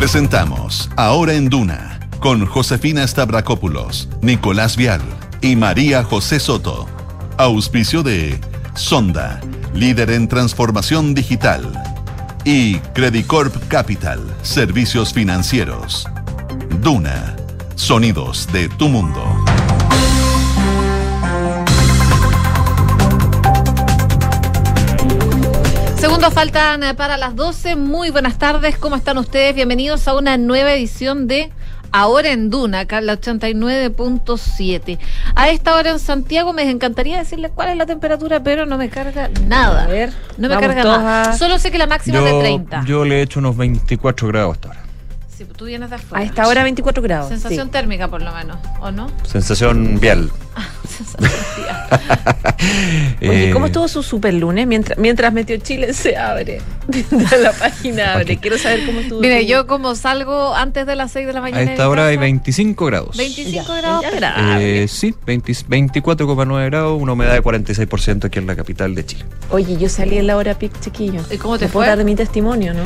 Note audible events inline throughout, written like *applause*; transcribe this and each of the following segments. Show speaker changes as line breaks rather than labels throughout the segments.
Presentamos Ahora en Duna con Josefina Stavrakopoulos, Nicolás Vial y María José Soto. Auspicio de Sonda, líder en transformación digital. Y Credicorp Capital, servicios financieros. Duna, sonidos de tu mundo.
Segundos faltan eh, para las 12. Muy buenas tardes, ¿cómo están ustedes? Bienvenidos a una nueva edición de Ahora en Duna, acá en la 89.7. A esta hora en Santiago me encantaría decirles cuál es la temperatura, pero no me carga nada.
A ver,
no me carga nada.
a-
Solo sé que la máxima es de 30.
Yo le he hecho unos 24 grados hasta ahora.
Sí, tú vienes de afuera.
A esta hora 24 grados.
Sensación
sí.
térmica, por lo menos, ¿o no?
Sensación vial.
Térmica. *laughs*
Oye, ¿cómo estuvo su super lunes? Mientras, mientras Meteo Chile se abre. *laughs* La página abre. Quiero saber cómo estuvo.
Mire, yo como salgo antes de las 6 de la
A
mañana. de
esta hora hay
casa,
25 grados.
25
Ya,
grados.
ya.
Eh, sí, 20 24,9 grados, una humedad de 46% aquí en la capital de Chile.
Oye, yo salí en la hora pic, chiquillo.
¿Y cómo te
¿Me puedo
fue?
dar de mi testimonio, no?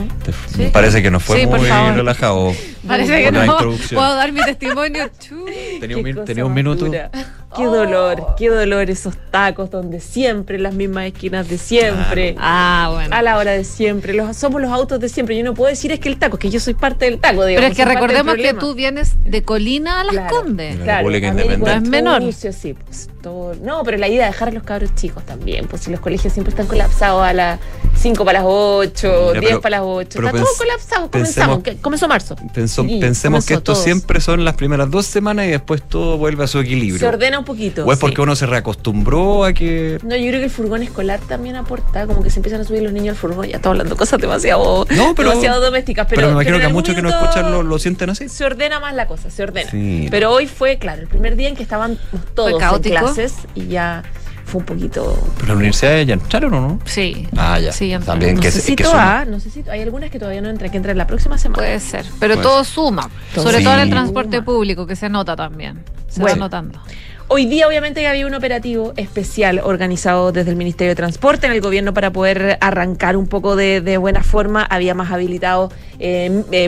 Sí.
Me parece que no fue
Sí,
muy relajado. *laughs*
Parece que no. Puedo dar mi testimonio. *laughs*
Tenía un, tenía minuto.
dura. Qué
Oh.
dolor, qué dolor esos tacos donde siempre, las mismas esquinas de siempre.
Ah, bueno.
A la hora de siempre, los, somos los autos de siempre. Yo no puedo decir es que el taco, que yo soy parte del taco, digamos.
Pero es que recordemos que tú vienes de Colina a Las
Claro.
Condes.
Independiente.
No es menor.
Sí, pues, todo- No, pero la idea de dejar a los cabros chicos también, pues si los colegios siempre están colapsados a las 5 para las 8,
Mira,
10
pero-
para las 8,
pero
está todo colapsado,
pensemos-
comenzamos, comenzó marzo. Chiquillos,
pensemos que esto
todos.
siempre son las primeras dos semanas y después todo vuelve a su equilibrio.
Se ordena un poquito.
o es
sí.
porque uno se reacostumbró a que.
No, yo creo que el furgón escolar también aporta, como que se empiezan a subir los niños al furgón, ya está hablando cosas demasiado,
No, pero-
demasiado domésticas. Pero,
Pero, me imagino
en
que a muchos que
minuto
escuchan lo, lo sienten así.
Se ordena más la cosa, se ordena.
Sí.
Pero hoy fue, claro, el primer día en que estaban todos en clases y ya fue un poquito
Pero las universidades ya entraron o no?
Sí.
Ah, ya.
Sí.
También
No
que,
sé
se-
si
que suma.
no sé si hay algunas que todavía no entran, que entran la próxima semana.
Puede ser. Pero
Puede
todo suma.
Todo
Sobre todo en el
suma.
transporte público, que se nota también. Se
Bueno.
va notando.
Hoy día obviamente había un operativo especial organizado desde el Ministerio de Transporte en el gobierno para poder arrancar un poco de, de buena forma. Había más habilitados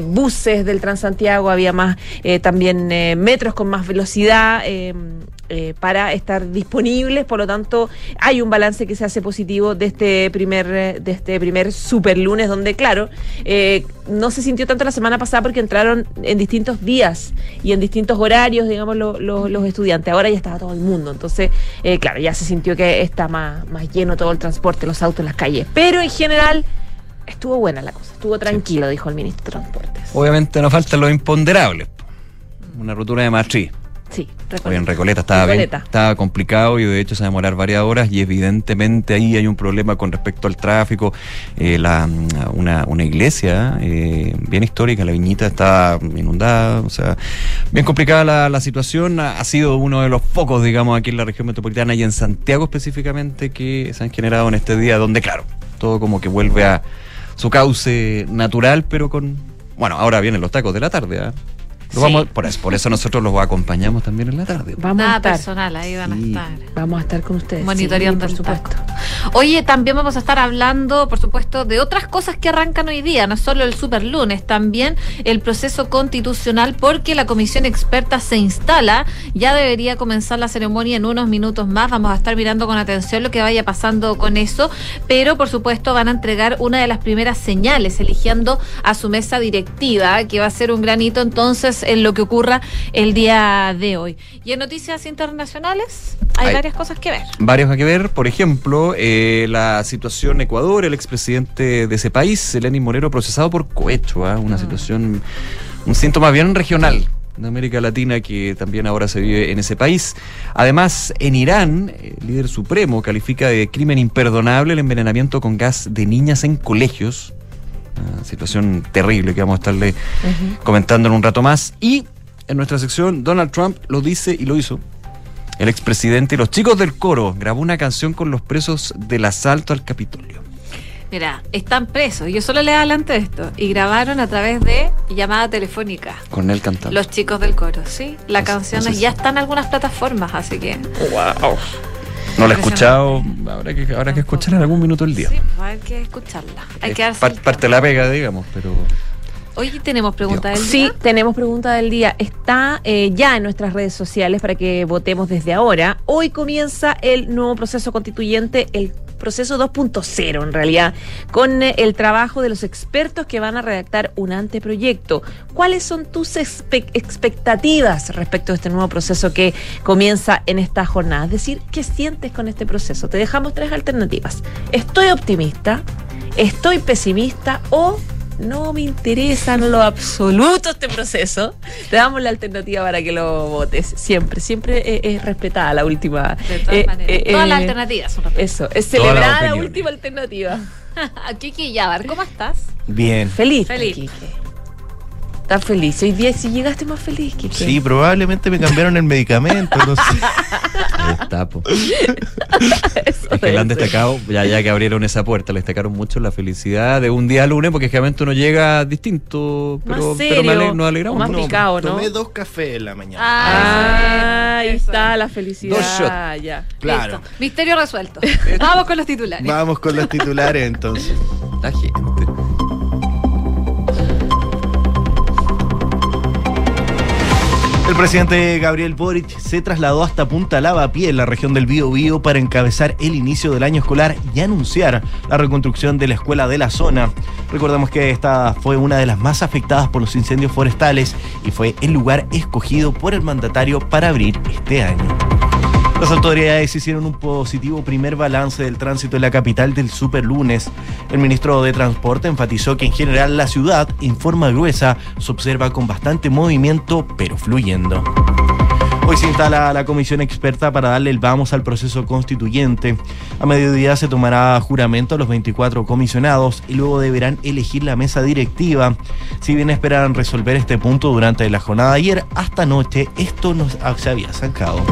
buses del Transantiago, había más eh, también eh, metros con más velocidad. eh, eh, para estar disponibles, por lo tanto hay un balance que se hace positivo de este primer eh, de este primer super lunes donde claro eh, no se sintió tanto la semana pasada porque entraron en distintos días y en distintos horarios digamos lo- lo- los estudiantes. Ahora ya estaba todo el mundo. Entonces eh, claro ya se sintió que está más, más lleno todo el transporte los autos las calles. Pero en general estuvo buena la cosa estuvo tranquilo dijo el ministro de Transportes
Obviamente nos faltan los imponderables. Una rotura de matriz.
sí
Hoy en Recoleta estaba, bien-
Recoleta.
estaba complicado y de hecho se va a demorar varias horas y evidentemente ahí hay un problema con respecto al tráfico. Eh, la, una, una iglesia eh, bien histórica, la viñita está inundada, o sea, bien complicada la, la situación. Ha, ha sido uno de los focos, digamos, aquí en la región metropolitana y en Santiago específicamente que se han generado en este día donde, claro, todo como que vuelve a su cauce natural, pero con... Bueno, ahora vienen los tacos de la tarde, ¿ah? Lo
Sí.
vamos- por, eso, por eso nosotros los acompañamos también en la tarde.
vamos
Nada
a estar
personal, ahí van
Sí.
a estar.
vamos a estar con ustedes
Monitoreando
sí,
el
por supuesto
taco. Oye, también vamos a estar hablando, por supuesto, de otras cosas que arrancan hoy día, no solo el super lunes, también el proceso constitucional, porque la comisión experta se instala, ya debería comenzar la ceremonia en unos minutos más, vamos a estar mirando con atención lo que vaya pasando con eso, pero por supuesto van a entregar una de las primeras señales, eligiendo a su mesa directiva, que va a ser un gran hito entonces en lo que ocurra el día de hoy. Y en noticias internacionales hay
Hay-
varias cosas que ver.
Varios a que ver, por ejemplo, eh, la situación Ecuador, el expresidente de ese país, Lenín Moreno, procesado por cohecho, ¿ah? una situación, un síntoma bien regional de América Latina que también ahora se vive en ese país. Además, en Irán, el líder supremo califica de crimen imperdonable el envenenamiento con gas de niñas en colegios. Una situación terrible que vamos a estarle comentando en un rato más. Y en nuestra sección, Donald Trump lo dice y lo hizo. El expresidente y los chicos del coro grabó una canción con los presos del asalto al Capitolio.
Mira, están presos. Yo solo le adelanto esto. Y grabaron a través de llamada telefónica.
Con él cantando.
Los chicos del coro, ¿sí? La canción
si-
ya está en algunas plataformas, así que.
Wow. No la he escuchado, habrá que, habrá que escuchar en algún minuto del día.
Sí, pues hay que escucharla. Hay que darse
par-
el
parte de la pega, digamos, pero
Hoy tenemos pregunta del
Sí,
día.
tenemos pregunta del día. Está eh, ya en nuestras redes sociales para que votemos desde ahora. Hoy comienza el nuevo proceso constituyente, el proceso 2.0 en realidad, con eh, el trabajo de los expertos que van a redactar un anteproyecto. ¿Cuáles son tus expectativas respecto a este nuevo proceso que comienza en esta jornada? Es decir, ¿qué sientes con este proceso? Te dejamos tres alternativas. Estoy optimista, estoy pesimista o no me interesa en lo absoluto este proceso, te damos la alternativa para que lo votes. Siempre, siempre eh, es respetada la última.
De todas
eh,
maneras.
eh,
Todas
eh,
las alternativas son respetadas.
Eso, es celebrada la última alternativa. *laughs*
Kiki Yabar, ¿cómo estás?
Bien.
Feliz.
Feliz.
Estás feliz. Hoy día si llegaste más feliz, Quique.
Sí, probablemente me cambiaron el medicamento, no sé.
Ahí está, po.
Eso
Es que le han destacado, ya, ya que abrieron esa puerta, le destacaron mucho la felicidad de un día lunes, porque generalmente uno llega distinto,
Más
pero,
serio,
pero me ale- nos
o
alegramos.
más
¿no?
picado, ¿no?
Tomé dos cafés en la mañana.
Ah, ahí está la felicidad.
Dos shots.
Ya.
claro.
Listo. Misterio resuelto. Vamos con los titulares.
Vamos con los titulares entonces.
La gente.
El presidente Gabriel Boric se trasladó hasta Punta Lavapié, en la región del Bío Bío, para encabezar el inicio del año escolar y anunciar la reconstrucción de la escuela de la zona. Recordemos que esta fue una de las más afectadas por los incendios forestales y fue el lugar escogido por el mandatario para abrir este año. Las autoridades hicieron un positivo primer balance del tránsito en la capital del superlunes. El ministro de Transporte enfatizó que en general la ciudad, en forma gruesa, se observa con bastante movimiento, pero fluyendo. Hoy se instala la comisión experta para darle el vamos al proceso constituyente. A mediodía se tomará juramento a los 24 comisionados y luego deberán elegir la mesa directiva. Si bien esperan resolver este punto durante la jornada de ayer, hasta anoche esto no se había sacado.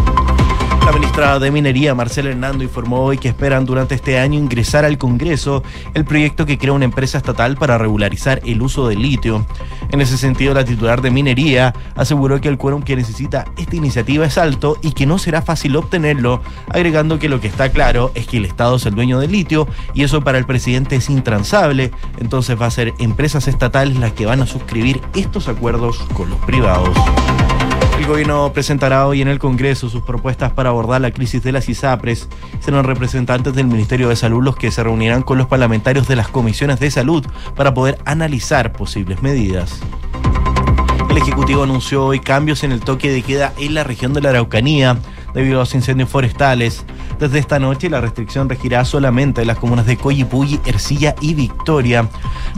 La ministra de Minería, Marcela Hernando, informó hoy que esperan durante este año ingresar al Congreso el proyecto que crea una empresa estatal para regularizar el uso del litio. En ese sentido, la titular de Minería aseguró que el quórum que necesita esta iniciativa es alto y que no será fácil obtenerlo, agregando que lo que está claro es que el Estado es el dueño del litio y eso para el presidente es intransable, entonces va a ser empresas estatales las que van a suscribir estos acuerdos con los privados. El gobierno presentará hoy en el Congreso sus propuestas para abordar la crisis de las ISAPRES. Serán representantes del Ministerio de Salud los que se reunirán con los parlamentarios de las comisiones de salud para poder analizar posibles medidas. El Ejecutivo anunció hoy cambios en el toque de queda en la región de la Araucanía debido a los incendios forestales. Desde esta noche la restricción regirá solamente en las comunas de Coyipulli, Ercilla y Victoria.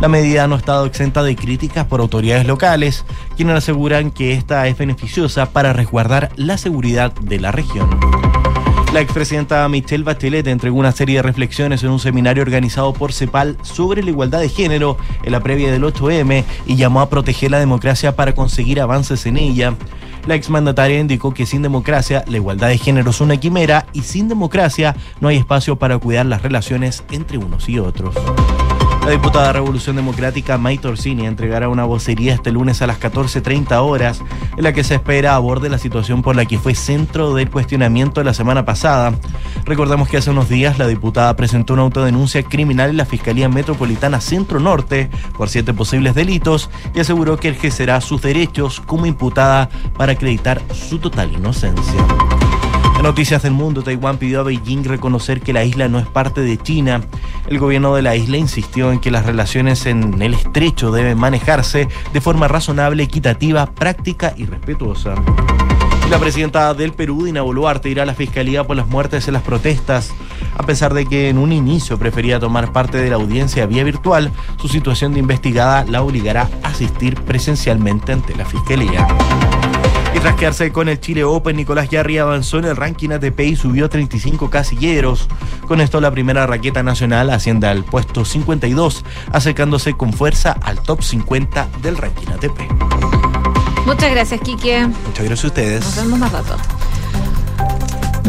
La medida no ha estado exenta de críticas por autoridades locales, quienes aseguran que esta es beneficiosa para resguardar la seguridad de la región. La expresidenta Michelle Bachelet entregó una serie de reflexiones en un seminario organizado por CEPAL sobre la igualdad de género en la previa del 8M y llamó a proteger la democracia para conseguir avances en ella. La exmandataria indicó que sin democracia la igualdad de género es una quimera y sin democracia no hay espacio para cuidar las relaciones entre unos y otros. La diputada Revolución Democrática Maite Orsini entregará una vocería este lunes a las 14.30 horas, en la que se espera aborde la situación por la que fue centro del cuestionamiento la semana pasada. Recordemos que hace unos días la diputada presentó una autodenuncia criminal en la Fiscalía Metropolitana Centro Norte por siete posibles delitos y aseguró que ejercerá sus derechos como imputada para acreditar su total inocencia. Noticias del Mundo, Taiwán pidió a Beijing reconocer que la isla no es parte de China. El gobierno de la isla insistió en que las relaciones en el estrecho deben manejarse de forma razonable, equitativa, práctica y respetuosa. La presidenta del Perú, Dina Boluarte, irá a la fiscalía por las muertes en las protestas. A pesar de que en un inicio prefería tomar parte de la audiencia vía virtual, su situación de investigada la obligará a asistir presencialmente ante la fiscalía. Y tras quedarse con el Chile Open, Nicolás Yarri avanzó en el ranking ATP y subió 35 casilleros. Con esto la primera raqueta nacional asciende al puesto 52, acercándose con fuerza al top 50 del ranking ATP.
Muchas gracias, Quique.
Muchas gracias a
Nos
ustedes.
vemos más rato.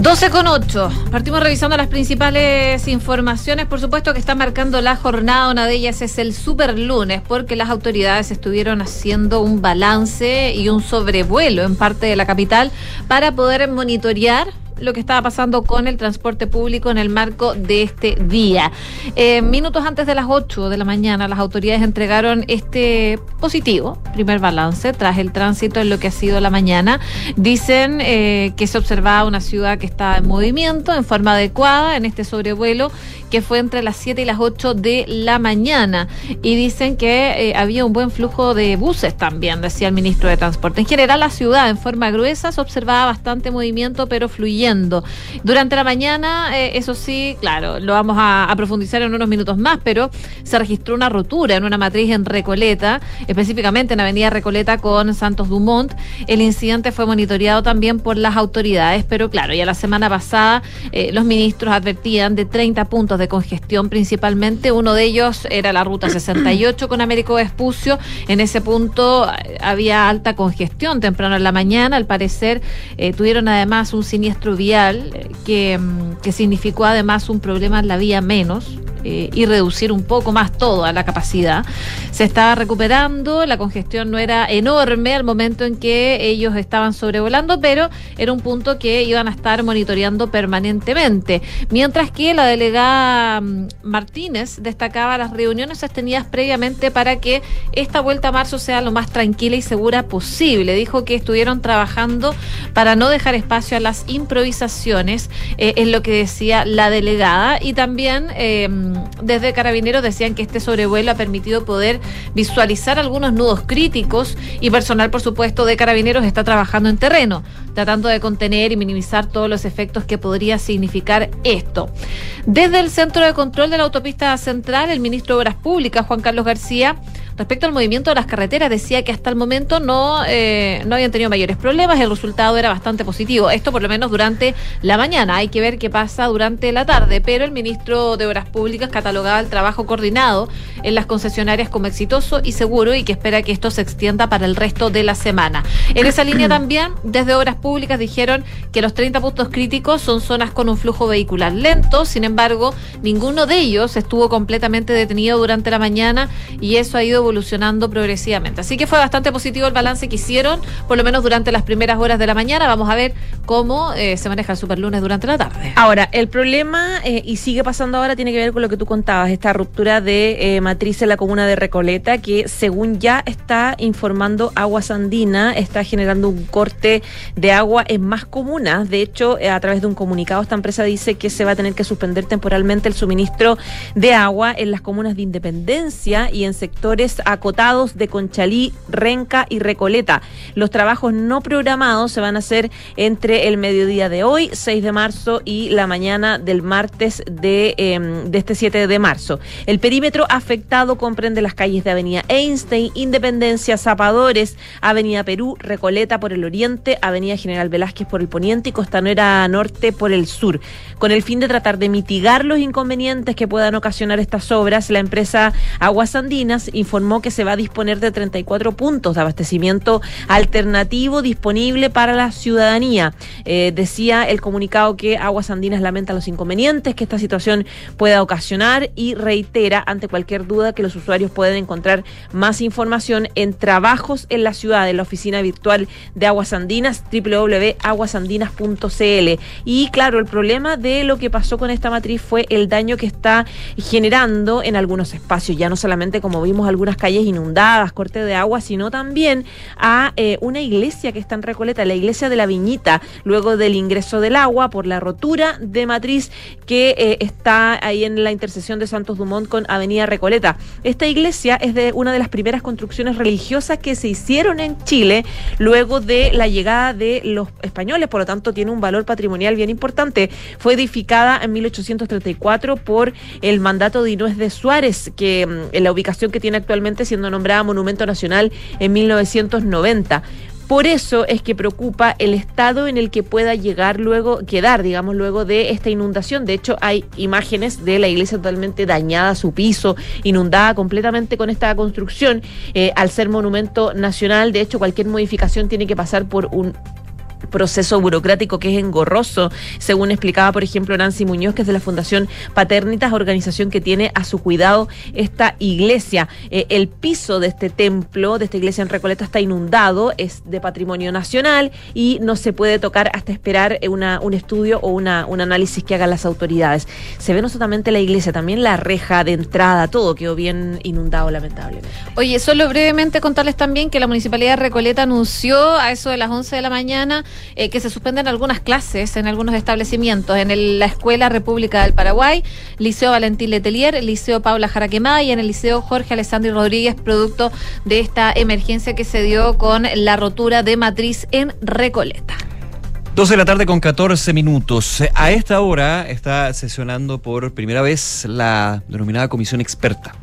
12 con 8. Partimos revisando las principales informaciones. Por supuesto que está marcando la jornada. Una de ellas es el super lunes, porque las autoridades estuvieron haciendo un balance y un sobrevuelo en parte de la capital para poder monitorear lo que estaba pasando con el transporte público en el marco de este día. Eh, minutos antes de las 8 de la mañana, las autoridades entregaron este positivo, primer balance, tras el tránsito en lo que ha sido la mañana. Dicen eh, que se observaba una ciudad que está en movimiento, en forma adecuada, en este sobrevuelo que fue entre las 7 y las 8 de la mañana. Y dicen que eh, había un buen flujo de buses también, decía el ministro de Transporte. En general, la ciudad en forma gruesa se observaba bastante movimiento, pero fluyendo. Durante la mañana, eh, eso sí, claro, lo vamos a, profundizar en unos minutos más, pero se registró una rotura en una matriz en Recoleta, específicamente en Avenida Recoleta con Santos Dumont. El incidente fue monitoreado también por las autoridades, pero claro, ya la semana pasada eh, los ministros advertían de 30 puntos de congestión principalmente. Uno de ellos era la ruta 68 con Américo Vespucio. En ese punto eh, había alta congestión temprano en la mañana. Al parecer tuvieron además un siniestro eh, que, mm, que significó además un problema en la vía menos eh, y reducir un poco más todo a la capacidad. Se estaba recuperando, la congestión no era enorme al momento en que ellos estaban sobrevolando, pero era un punto que iban a estar monitoreando permanentemente. Mientras que la delegada mm, Martínez destacaba las reuniones sostenidas previamente para que esta vuelta a marzo sea lo más tranquila y segura posible. Dijo que estuvieron trabajando para no dejar espacio a las improvisaciones, eh, es lo que decía la delegada, y también eh, desde Carabineros decían que este sobrevuelo ha permitido poder visualizar algunos nudos críticos y personal, por supuesto, de Carabineros está trabajando en terreno, tratando de contener y minimizar todos los efectos que podría significar esto. Desde el Centro de Control de la Autopista Central, el ministro de Obras Públicas, Juan Carlos García, Respecto al movimiento de las carreteras, decía que hasta el momento no, eh, no habían tenido mayores problemas, el resultado era bastante positivo. Esto por lo menos durante la mañana. Hay que ver qué pasa durante la tarde. Pero el ministro de Obras Públicas catalogaba el trabajo coordinado en las concesionarias como exitoso y seguro y que espera que esto se extienda para el resto de la semana. En esa línea *clears throat* también, desde Obras Públicas dijeron que los 30 puntos críticos son zonas con un flujo vehicular lento. Sin embargo, ninguno de ellos estuvo completamente detenido durante la mañana y eso ha ido evolucionando progresivamente. Así que fue bastante positivo el balance que hicieron, por lo menos durante las primeras horas de la mañana. Vamos a ver cómo eh, se maneja el superlunes durante la tarde.
Ahora, el problema, eh, y sigue pasando ahora, tiene que ver con lo que tú contabas, esta ruptura de eh, matriz en la comuna de Recoleta, que según ya está informando Aguas Andina, está generando un corte de agua en más comunas. De hecho, a través de un comunicado, esta empresa dice que se va a tener que suspender temporalmente el suministro de agua en las comunas de Independencia y en sectores acotados de Conchalí, Renca y Recoleta. Los trabajos no programados se van a hacer entre el mediodía de hoy, 6 de marzo, y la mañana del martes de, eh, de este 7 de marzo. El perímetro afectado comprende las calles de Avenida Einstein, Independencia, Zapadores, Avenida Perú, Recoleta por el oriente, Avenida General Velázquez por el poniente y Costanera Norte por el sur. Con el fin de tratar de mitigar los inconvenientes que puedan ocasionar estas obras, la empresa Aguas Andinas informó que se va a disponer de 34 puntos de abastecimiento alternativo disponible para la ciudadanía. Eh, decía el comunicado que Aguas Andinas lamenta los inconvenientes que esta situación pueda ocasionar y reitera ante cualquier duda que los usuarios pueden encontrar más información en trabajos en la ciudad, en la oficina virtual de Aguas Andinas, www.aguasandinas.cl. Y claro, el problema de lo que pasó con esta matriz fue el daño que está generando en algunos espacios, ya no solamente como vimos algunas calles inundadas, corte de agua, sino también a eh, una iglesia que está en Recoleta, la iglesia de la Viñita, luego del ingreso del agua por la rotura de matriz que eh, está ahí en la intersección de Santos Dumont con Avenida Recoleta. Esta iglesia es de una de las primeras construcciones religiosas que se hicieron en Chile luego de la llegada de los españoles, por lo tanto tiene un valor patrimonial bien importante. Fue edificada en 1834 por el mandato de Inés de Suárez, que mm, la ubicación que tiene actualmente siendo nombrada Monumento Nacional en 1990. Por eso es que preocupa el estado en el que pueda llegar luego, quedar, digamos, luego de esta inundación. De hecho, hay imágenes de la iglesia totalmente dañada, su piso, inundada completamente con esta construcción. Eh, al ser monumento nacional, de hecho, cualquier modificación tiene que pasar por un proceso burocrático que es engorroso, según explicaba, por ejemplo, Nancy Muñoz, que es de la Fundación Paternitas, organización que tiene a su cuidado esta iglesia. Eh, el piso de este templo, de esta iglesia en Recoleta, está inundado, es de patrimonio nacional y no se puede tocar hasta esperar eh, un estudio o una, un análisis que hagan las autoridades. Se ve no solamente la iglesia, también la reja de entrada, todo quedó bien inundado, lamentablemente.
Oye, solo brevemente contarles también que la Municipalidad de Recoleta anunció a eso de las 11 de la mañana eh, que se suspenden algunas clases en algunos establecimientos, en la Escuela República del Paraguay, Liceo Valentín Letelier, Liceo Paula Jaraquemá y en el Liceo Jorge Alessandri Rodríguez, producto de esta emergencia que se dio con la rotura de matriz en Recoleta.
12 de la tarde con 14 minutos. A esta hora está sesionando por primera vez la denominada comisión experta.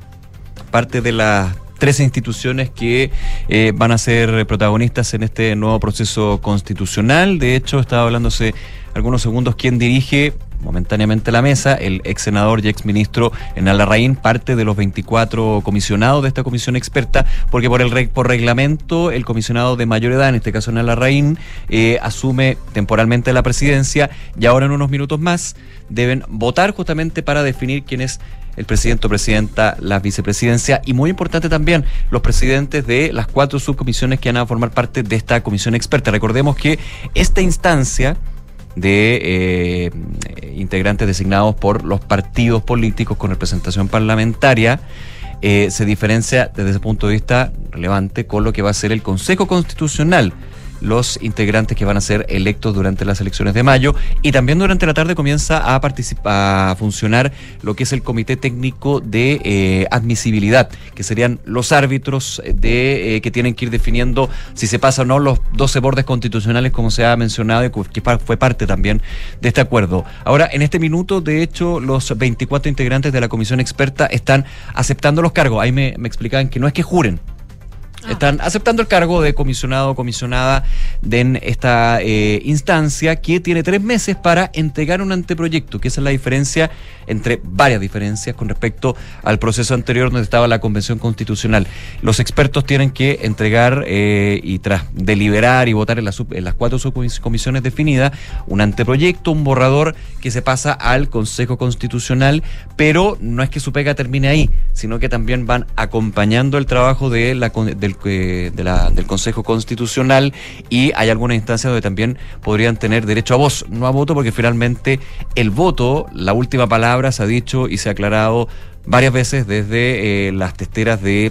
Parte de las tres instituciones que eh, van a ser protagonistas en este nuevo proceso constitucional. De hecho, estaba hablándose algunos segundos quién dirige momentáneamente la mesa, el ex senador y ex ministro Enal Larraín, parte de los 24 comisionados de esta comisión experta, porque por el por reglamento el comisionado de mayor edad, en este caso Enal Larraín, eh, asume temporalmente la presidencia y ahora en unos minutos más deben votar justamente para definir quién es el presidente o presidenta, la vicepresidencia y muy importante también los presidentes de las cuatro subcomisiones que van a formar parte de esta comisión experta. Recordemos que esta instancia de eh, integrantes designados por los partidos políticos con representación parlamentaria eh, se diferencia desde ese punto de vista relevante con lo que va a ser el Consejo Constitucional los integrantes que van a ser electos durante las elecciones de mayo y también durante la tarde comienza a participar a funcionar lo que es el comité técnico de eh, admisibilidad que serían los árbitros de eh, que tienen que ir definiendo si se pasan o no los 12 bordes constitucionales como se ha mencionado y que fue parte también de este acuerdo. Ahora, en este minuto, de hecho, los 24 integrantes de la comisión experta están aceptando los cargos. Ahí me, me explicaban que no es que juren, están aceptando el cargo de comisionado o comisionada de en esta eh, instancia que tiene tres meses para entregar un anteproyecto, que esa es la diferencia entre varias diferencias con respecto al proceso anterior donde estaba la Convención Constitucional. Los expertos tienen que entregar eh, y tras deliberar y votar en, sub- en las cuatro subcomisiones definidas un anteproyecto, un borrador que se pasa al Consejo Constitucional, pero no es que su pega termine ahí, sino que también van acompañando el trabajo eh, de la- del Consejo Constitucional y hay algunas instancias donde también podrían tener derecho a voz, no a voto, porque finalmente el voto, la última palabra se ha dicho y se ha aclarado varias veces desde eh, las testeras de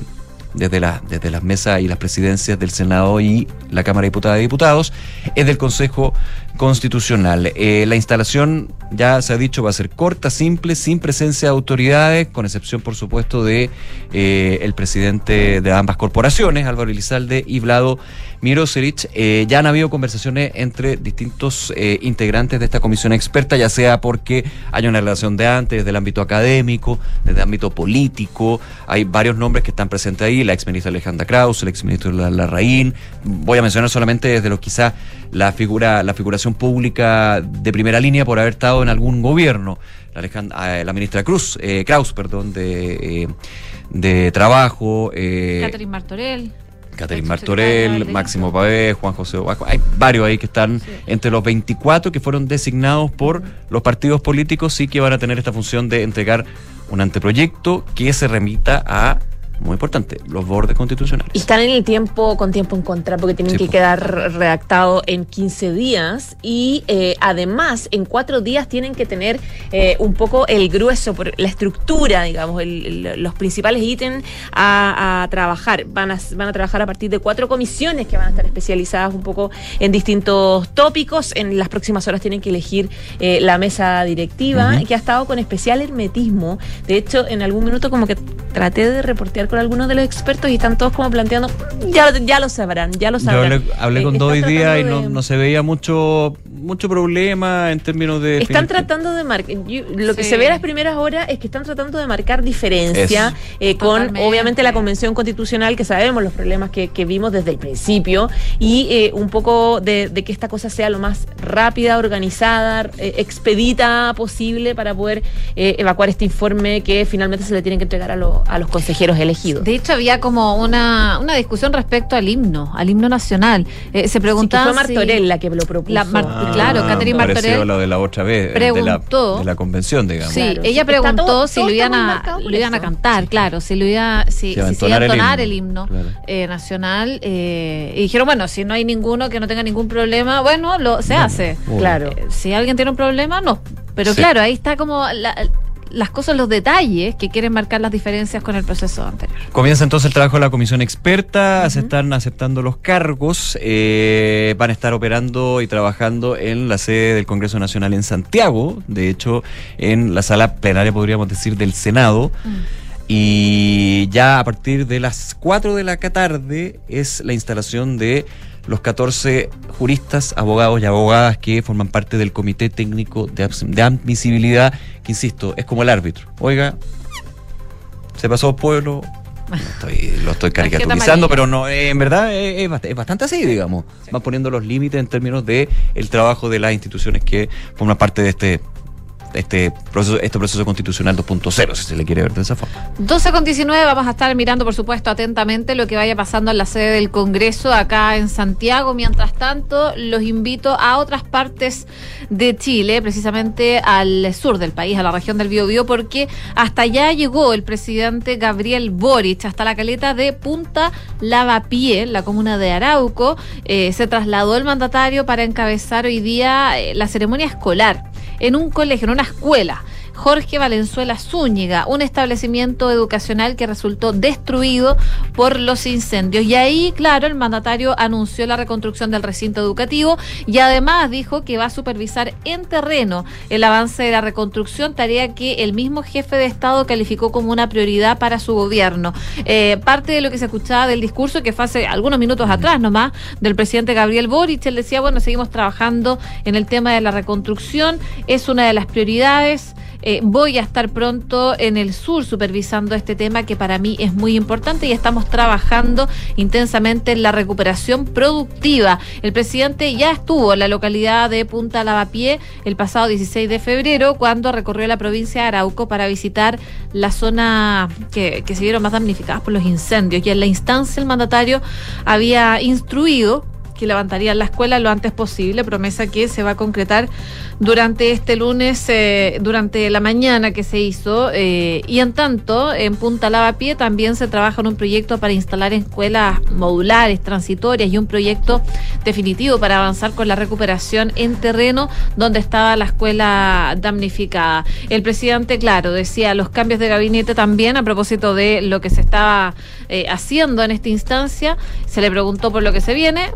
desde, la, desde las mesas y las presidencias del Senado y la Cámara de Diputadas y Diputados, es del Consejo Constitucional. Eh, la instalación, ya se ha dicho, va a ser corta, simple, sin presencia de autoridades, con excepción, por supuesto, de eh, el presidente de ambas corporaciones, Álvaro Elizalde y Vlado Mirosevic. Eh, ya han habido conversaciones entre distintos eh, integrantes de esta comisión experta, ya sea porque hay una relación de antes, desde el ámbito académico, desde el ámbito político, hay varios nombres que están presentes ahí, la exministra Alejandra Kraus, el exministro La- Larraín, voy a mencionar solamente desde lo quizá la figura, la figuración pública de primera línea por haber estado en algún gobierno, la, Alejand- eh, la ministra Cruz, eh, Kraus, perdón, de, eh, de trabajo, eh,
Catherine Martorell.
Catherine Martorell, Máximo Pavé, Juan José Obajo. Hay varios ahí que están entre los 24 que fueron designados por los partidos políticos y que van a tener esta función de entregar un anteproyecto que se remita a, muy importante, los bordes constitucionales.
Y están en el tiempo, con tiempo en contra, porque tienen
Sí,
que
po.
quedar redactado en 15 días y eh, además en cuatro días tienen que tener eh, un poco el grueso, por la estructura, digamos, el- el- los principales ítems a, a trabajar. Van a, van a trabajar a partir de cuatro comisiones que van a estar especializadas un poco en distintos tópicos. En las próximas horas tienen que elegir eh, la mesa directiva, que ha estado con especial hermetismo. De hecho, en algún minuto como que traté de reportear con algunos de los expertos y están todos como planteando, ya, lo- ya lo sabrán, ya lo
Yo
sabrán.
hablé, hablé
Eh,
con
están
dos hoy día y no,
de-
no se veía mucho mucho problema en términos de.
Están tratando de marcar, lo que
Sí.
se ve a las primeras horas es que están tratando de marcar diferencia eh, con obviamente la convención constitucional, que sabemos los problemas que, que vimos desde el principio, y eh, un poco de, de que esta cosa sea lo más rápida, organizada, eh, expedita posible para poder eh, evacuar este informe que finalmente se le tiene que entregar a, los- a los consejeros elegidos.
De hecho, había como una, una discusión respecto al himno, al himno nacional. Eh, se
Sí, que
preguntaba
fue Martorell la que lo propuso.
La Mar-
Ah,
claro, Catherine
Parecido a
Martorell.
lo de la otra vez,
preguntó-
de la, de la convención, digamos.
Sí,
Claro,
ella preguntó
todo-
si
todo
lo iban a, lo iban a cantar, claro, si lo iba, si,
Se
si iba a
entonar el himno, claro.
eh, nacional. eh, y dijeron, bueno, si no hay ninguno que no tenga ningún problema, bueno, lo se hace.
Claro.
Eh, si alguien tiene un problema, no. Pero
Sí.
claro, ahí está como la- las cosas, los detalles que quieren marcar las diferencias con el proceso anterior.
Comienza entonces el trabajo de la comisión experta, se están aceptando los cargos, eh, van a estar operando y trabajando en la sede del Congreso Nacional en Santiago, de hecho en la sala plenaria podríamos decir del Senado. Y ya a partir de las 4 de la tarde es la instalación de los 14 juristas, abogados y abogadas que forman parte del Comité Técnico de, Admisibilidad, que insisto, es como el árbitro. Oiga, se pasó pueblo. estoy- lo estoy *laughs* caricaturizando, pero no, eh, en verdad eh, es, bast- es bastante así, digamos. Van poniendo los límites en términos de el trabajo de las instituciones que forman parte de este este proceso, este proceso constitucional 2.0, si se le quiere ver de esa forma.
12 con 19, vamos a estar mirando, por supuesto, atentamente lo que vaya pasando en la sede del Congreso acá en Santiago. Mientras tanto, los invito a otras partes de Chile, precisamente al sur del país, a la región del Biobío, porque hasta allá llegó el presidente Gabriel Boric, hasta la caleta de Punta Lavapié, la comuna de Arauco. Eh, se trasladó el mandatario para encabezar hoy día eh, la ceremonia escolar en un colegio, en una escuela. Jorge Valenzuela Zúñiga, un establecimiento educacional que resultó destruido por los incendios. Y ahí, claro, el mandatario anunció la reconstrucción del recinto educativo y además dijo que va a supervisar en terreno el avance de la reconstrucción, tarea que el mismo jefe de Estado calificó como una prioridad para su gobierno. Eh, parte de lo que se escuchaba del discurso, que fue hace algunos minutos atrás nomás, del presidente Gabriel Boric, él decía, bueno, seguimos trabajando en el tema de la reconstrucción, es una de las prioridades. Eh, voy a estar pronto en el sur supervisando este tema que para mí es muy importante y estamos trabajando intensamente en la recuperación productiva. El presidente ya estuvo en la localidad de Punta Lavapié el pasado 16 de febrero cuando recorrió la provincia de Arauco para visitar la zona que, que se vieron más damnificadas por los incendios y en la instancia el mandatario había instruido que levantarían la escuela lo antes posible, promesa que se va a concretar durante este lunes, eh, durante la mañana que se hizo. eh, y en tanto, en Punta Lavapié también se trabaja en un proyecto para instalar escuelas modulares, transitorias y un proyecto definitivo para avanzar con la recuperación en terreno donde estaba la escuela damnificada. El presidente, claro, decía los cambios de gabinete también a propósito de lo que se estaba eh, haciendo en esta instancia. Se le preguntó por lo que se viene,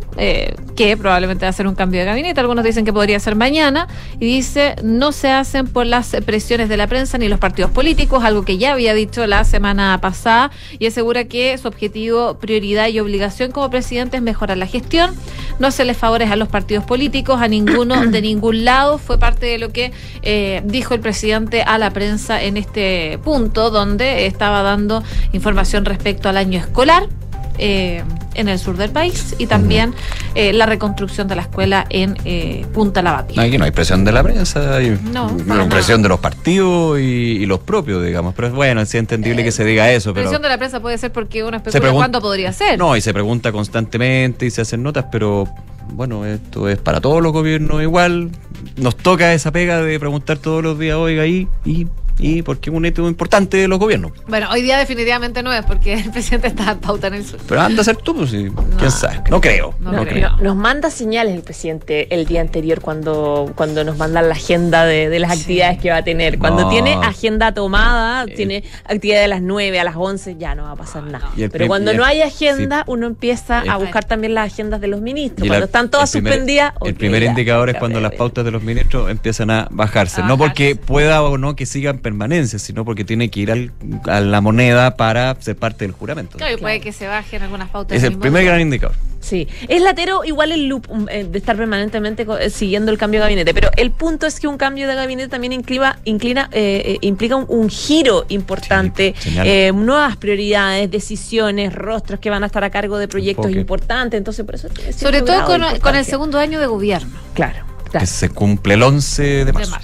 que probablemente va a ser un cambio de gabinete. Algunos dicen que podría ser mañana. Y dice, no se hacen por las presiones de la prensa ni los partidos políticos, algo que ya había dicho la semana pasada. Y asegura que su objetivo, prioridad y obligación como presidente es mejorar la gestión, no hacerle favores a los partidos políticos, a ninguno *clears throat* de ningún lado. Fue parte de lo que eh, dijo el presidente a la prensa en este punto, donde estaba dando información respecto al año escolar. Eh, en el sur del país y también eh, la reconstrucción de la escuela en eh, Punta Lavapié.
Aquí no hay presión de la prensa, hay
No,
no,
para
presión de los partidos y, y los propios, digamos. Pero bueno, es entendible que se diga eso. Pero
Presión de la prensa puede ser porque uno especula cuándo podría ser.
No, y se pregunta constantemente y se hacen notas, pero bueno, esto es para todos los gobiernos igual. Nos toca esa pega de preguntar todos los días, oiga, y, y, y porque es un hecho importante de los gobiernos.
Bueno, hoy día definitivamente no es porque el *laughs* presidente está en pauta en el sur.
Pero anda a ser tú, pues sí.
No,
¿Quién sabe? No creo.
no
No,
creo.
creo.
Nos manda señales el presidente el día anterior cuando, cuando nos mandan la agenda de, de las
Sí.
actividades que va a tener. Cuando
No.
tiene agenda tomada,
Eh.
tiene actividad de las 9 a las 11, ya no va a pasar nada.
Y el
Pero cuando no hay agenda,
sí.
uno empieza
El-
a buscar también las agendas de los ministros.
Y
Cuando
la-
están todas
el primer-
suspendidas.
El primer
ya,
indicador es cuando
ya,
las pautas de los ministros empiezan a bajarse.
A
no porque pueda o no que sigan permanencia, sino porque tiene que ir al- a la moneda para ser parte del juramento.
Claro, y puede que se bajen algunas pautas.
es el
mismo
primer
día.
gran indicador.
Sí, es latero igual el loop um, eh, de estar permanentemente eh, siguiendo el cambio de gabinete, pero el punto es que un cambio de gabinete también incliva, inclina, eh, implica un, un giro importante,
Sí,
eh, nuevas prioridades, decisiones, rostros que van a estar a cargo de proyectos
Enfoque.
importantes, entonces por eso
Sobre todo con, con el segundo año de gobierno
Claro,
Que se cumple el 11 de
de
marzo.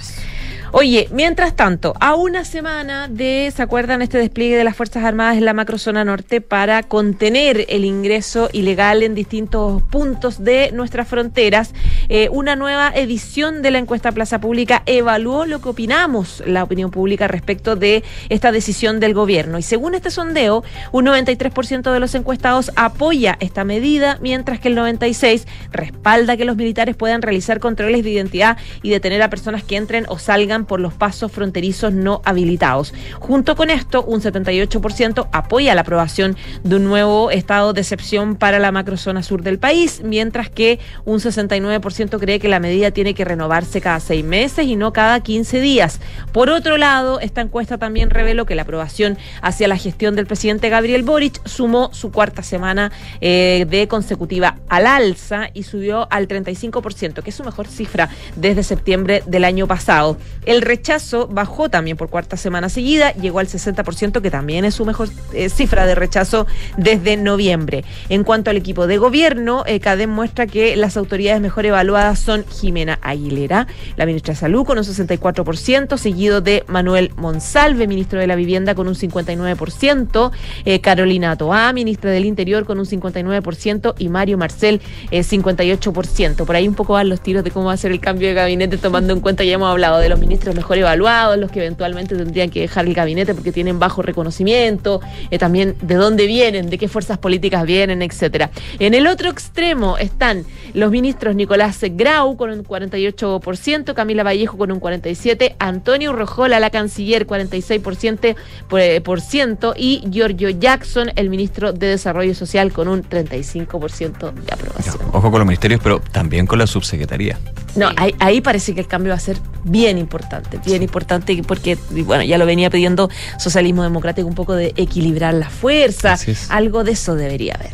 Oye, mientras tanto, a una semana de, ¿se acuerdan este despliegue de las Fuerzas Armadas en la macrozona norte para contener el ingreso ilegal en distintos puntos de nuestras fronteras? Eh, una nueva edición de la encuesta Plaza Pública evaluó lo que opinamos la opinión pública respecto de esta decisión del gobierno. Y según este sondeo, un 93% de los encuestados apoya esta medida, mientras que el 96% respalda que los militares puedan realizar controles de identidad y detener a personas que entren o salgan por los pasos fronterizos no habilitados. Junto con esto, un 78% apoya la aprobación de un nuevo estado de excepción para la macrozona sur del país, mientras que un 69% cree que la medida tiene que renovarse cada seis meses y no cada 15 días. Por otro lado, esta encuesta también reveló que la aprobación hacia la gestión del presidente Gabriel Boric sumó su cuarta semana eh, de consecutiva al alza y subió al 35%, que es su mejor cifra desde septiembre del año pasado. El rechazo bajó también por cuarta semana seguida, llegó al 60%, que también es su mejor eh, cifra de rechazo desde noviembre. En cuanto al equipo de gobierno, eh, CADEM muestra que las autoridades mejor evaluadas son Jimena Aguilera, la ministra de Salud con un 64%, seguido de Manuel Monsalve, ministro de la Vivienda con un 59%, eh, Carolina Toá, ministra del Interior con un 59% y Mario Marcel eh, 58%. Por ahí un poco van los tiros de cómo va a ser el cambio de gabinete, tomando en cuenta, ya hemos hablado de los ministros mejor evaluados, los que eventualmente tendrían que dejar el gabinete porque tienen bajo reconocimiento, eh, también de dónde vienen, de qué fuerzas políticas vienen, etcétera. En el otro extremo están los ministros Nicolás Grau con un 48%, Camila Vallejo con un 47%, Antonio Rojola, la canciller, 46% por, eh, por ciento, y Giorgio Jackson, el ministro de Desarrollo Social, con un 35% de aprobación.
Ojo con los ministerios, pero también con la subsecretaría.
No, ahí, ahí parece que el cambio va a ser bien importante, bien importante porque, bueno, ya lo venía pidiendo socialismo democrático, un poco de equilibrar las fuerzas,
es.
algo de eso debería haber.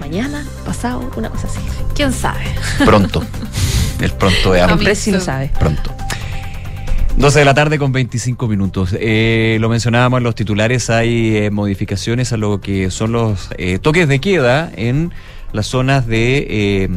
Mañana, pasado, una cosa así.
¿Quién sabe?
Pronto. el pronto de
A
hambre.
Presi lo sabe.
Pronto. 12 de la tarde con 25 minutos. Eh, lo mencionábamos en los titulares, hay eh, modificaciones a lo que son los eh, toques de queda en las zonas de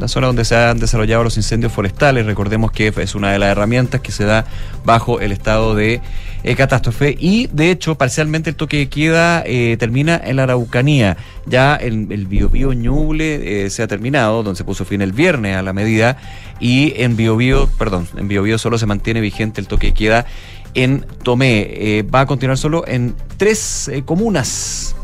la zona donde se han desarrollado los incendios forestales. Recordemos que es una de las herramientas que se da bajo el estado de eh, catástrofe y de hecho parcialmente el toque de queda eh, termina en la Araucanía. Ya el, el Biobío Ñuble eh, se ha terminado, donde se puso fin el viernes a la medida y en Biobío, perdón, en Biobío solo se mantiene vigente el toque de queda en Tomé. Eh, va a continuar solo en tres comunas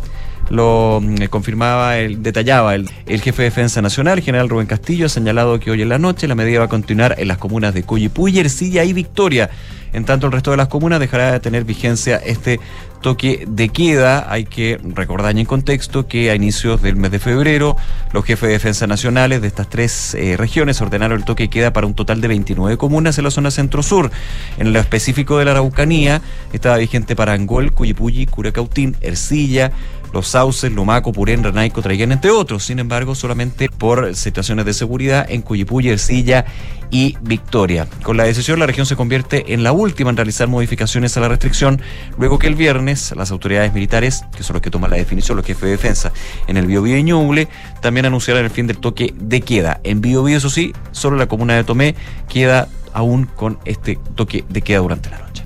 lo mm, eh, confirmaba, el, detallaba el, el jefe de Defensa Nacional, general Rubén Castillo, ha señalado que hoy en la noche la medida va a continuar en las comunas de Coyipulli, Ercilla y Victoria. En tanto, el resto de las comunas dejará de tener vigencia este toque de queda. Hay que recordar en contexto que a inicios del mes de febrero, los jefes de defensa nacionales de estas tres eh, regiones ordenaron el toque de queda para un total de 29 comunas en la zona centro-sur. En lo específico de la Araucanía, estaba vigente para Angol, Cuyipulli, Curacautín, Ercilla, Los Sauces, Lumaco, Purén, Renaico, Traiguén, entre otros. Sin embargo, solamente por situaciones de seguridad en Cuyipulli, Ercilla y Victoria. Con la decisión, la región se convierte en la última en realizar modificaciones a la restricción, luego que el viernes las autoridades militares, que son los que toman la definición, los jefes de defensa, en el Biobío y Ñuble, también anunciaron el fin del toque de queda. En Biobío, eso sí, solo la comuna de Tomé queda aún con este toque de queda durante la noche.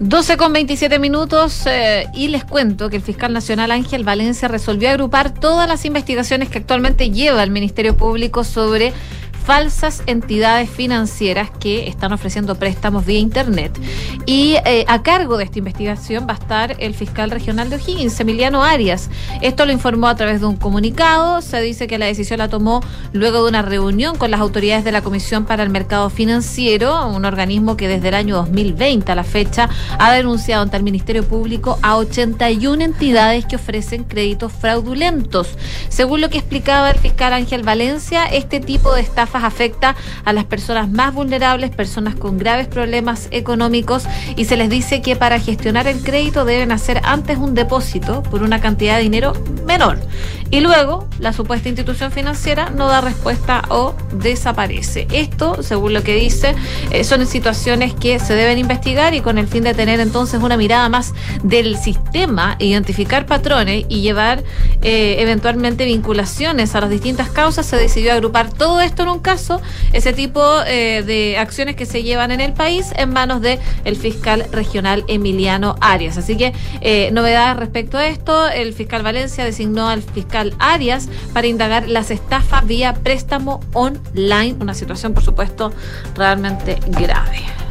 12 con 27 minutos eh, y les cuento que el fiscal nacional Ángel Valencia resolvió agrupar todas las investigaciones que actualmente lleva el Ministerio Público sobre falsas entidades financieras que están ofreciendo préstamos vía Internet. Y eh, a cargo de esta investigación va a estar el fiscal regional de O'Higgins, Emiliano Arias. Esto lo informó a través de un comunicado. Se dice que la decisión la tomó luego de una reunión con las autoridades de la Comisión para el Mercado Financiero, un organismo que desde el año 2020 a la fecha ha denunciado ante el Ministerio Público a 81 entidades que ofrecen créditos fraudulentos. Según lo que explicaba el fiscal Ángel Valencia, este tipo de afecta a las personas más vulnerables, personas con graves problemas económicos y se les dice que para gestionar el crédito deben hacer antes un depósito por una cantidad de dinero menor. Y luego la supuesta institución financiera no da respuesta o desaparece. Esto, según lo que dice, eh, son situaciones que se deben investigar y con el fin de tener entonces una mirada más del sistema, identificar patrones y llevar eh, eventualmente vinculaciones a las distintas causas, se decidió agrupar todo esto en un caso, ese tipo eh, de acciones que se llevan en el país en manos del el fiscal regional Emiliano Arias. Así que novedades respecto a esto, el fiscal Valencia designó al fiscal Arias para indagar las estafas vía préstamo online, una situación por supuesto realmente grave.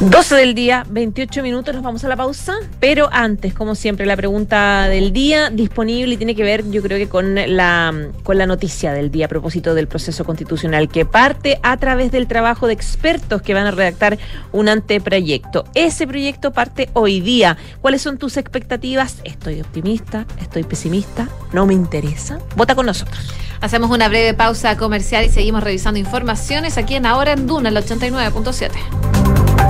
12 del día, 28 minutos, nos vamos a la pausa, pero antes, como siempre, la pregunta del día disponible y tiene que ver, yo creo que con la, con la noticia del día a propósito del proceso constitucional que parte a través del trabajo de expertos que van a redactar un anteproyecto. Ese proyecto parte hoy día. ¿Cuáles son tus expectativas? ¿Estoy optimista? ¿Estoy pesimista? ¿No me interesa? Vota con nosotros.
Hacemos una breve pausa comercial y seguimos revisando informaciones aquí en Ahora en Duna, el 89.7.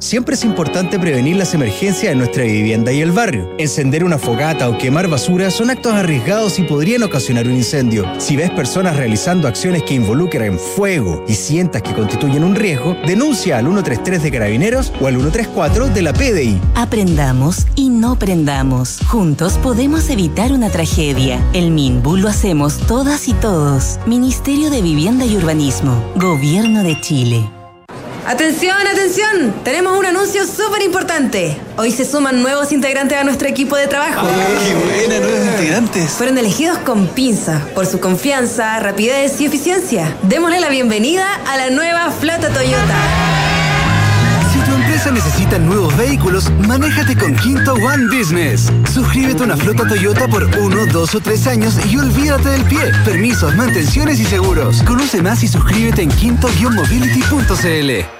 Siempre es importante prevenir las emergencias en nuestra vivienda y el barrio. Encender una fogata o quemar basura son actos arriesgados y podrían ocasionar un incendio. Si ves personas realizando acciones que involucran fuego y sientas que constituyen un riesgo, denuncia al 133 de Carabineros o al 134 de la PDI.
Aprendamos y no prendamos. Juntos podemos evitar una tragedia. El MINBU lo hacemos todas y todos. Ministerio de Vivienda y Urbanismo. Gobierno de Chile.
Atención, atención, tenemos un anuncio súper importante. Hoy se suman nuevos integrantes a nuestro equipo de trabajo.
¡Qué buena, nuevos integrantes!
Fueron elegidos con pinza por su confianza, rapidez y eficiencia. Démosle la bienvenida a la nueva flota Toyota.
Si tu empresa necesita nuevos vehículos, manéjate con Quinto One Business. Suscríbete a una flota Toyota por uno, dos o tres años y olvídate del pie. Permisos, mantenciones y seguros. Conoce más y suscríbete en quinto-mobility.cl.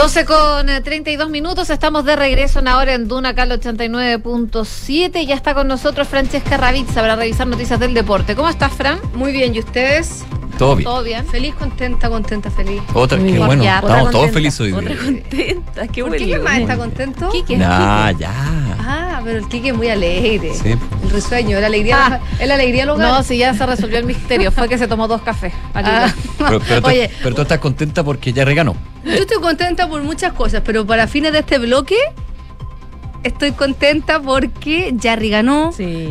Doce con eh, 32 minutos, estamos de regreso en ahora en Duna Cal 89.7. Ya está con nosotros Francesca Ravizza para revisar noticias del deporte. ¿Cómo estás, Fran?
Muy bien, ¿y ustedes?
Todo bien.
¿Todo bien?
Feliz, contenta, contenta, feliz.
Otra, qué
bien.
bueno.
Ya,
Estamos todos felices hoy
Otra
día.
contenta, qué
¿Por qué
bueno.
quién más está contento?
Quique.
Nah, ya.
Ah, pero el Kike es muy alegre.
Sí.
El risueño, la alegría,
Ah.
es la alegría del hogar.
No, si ya se resolvió el misterio. Fue que se tomó dos cafés.
Ah.
Pero, pero tú, pero tú estás contenta porque ya reganó.
yo estoy contenta por muchas cosas, pero para fines de este bloque estoy contenta porque Jarry ganó,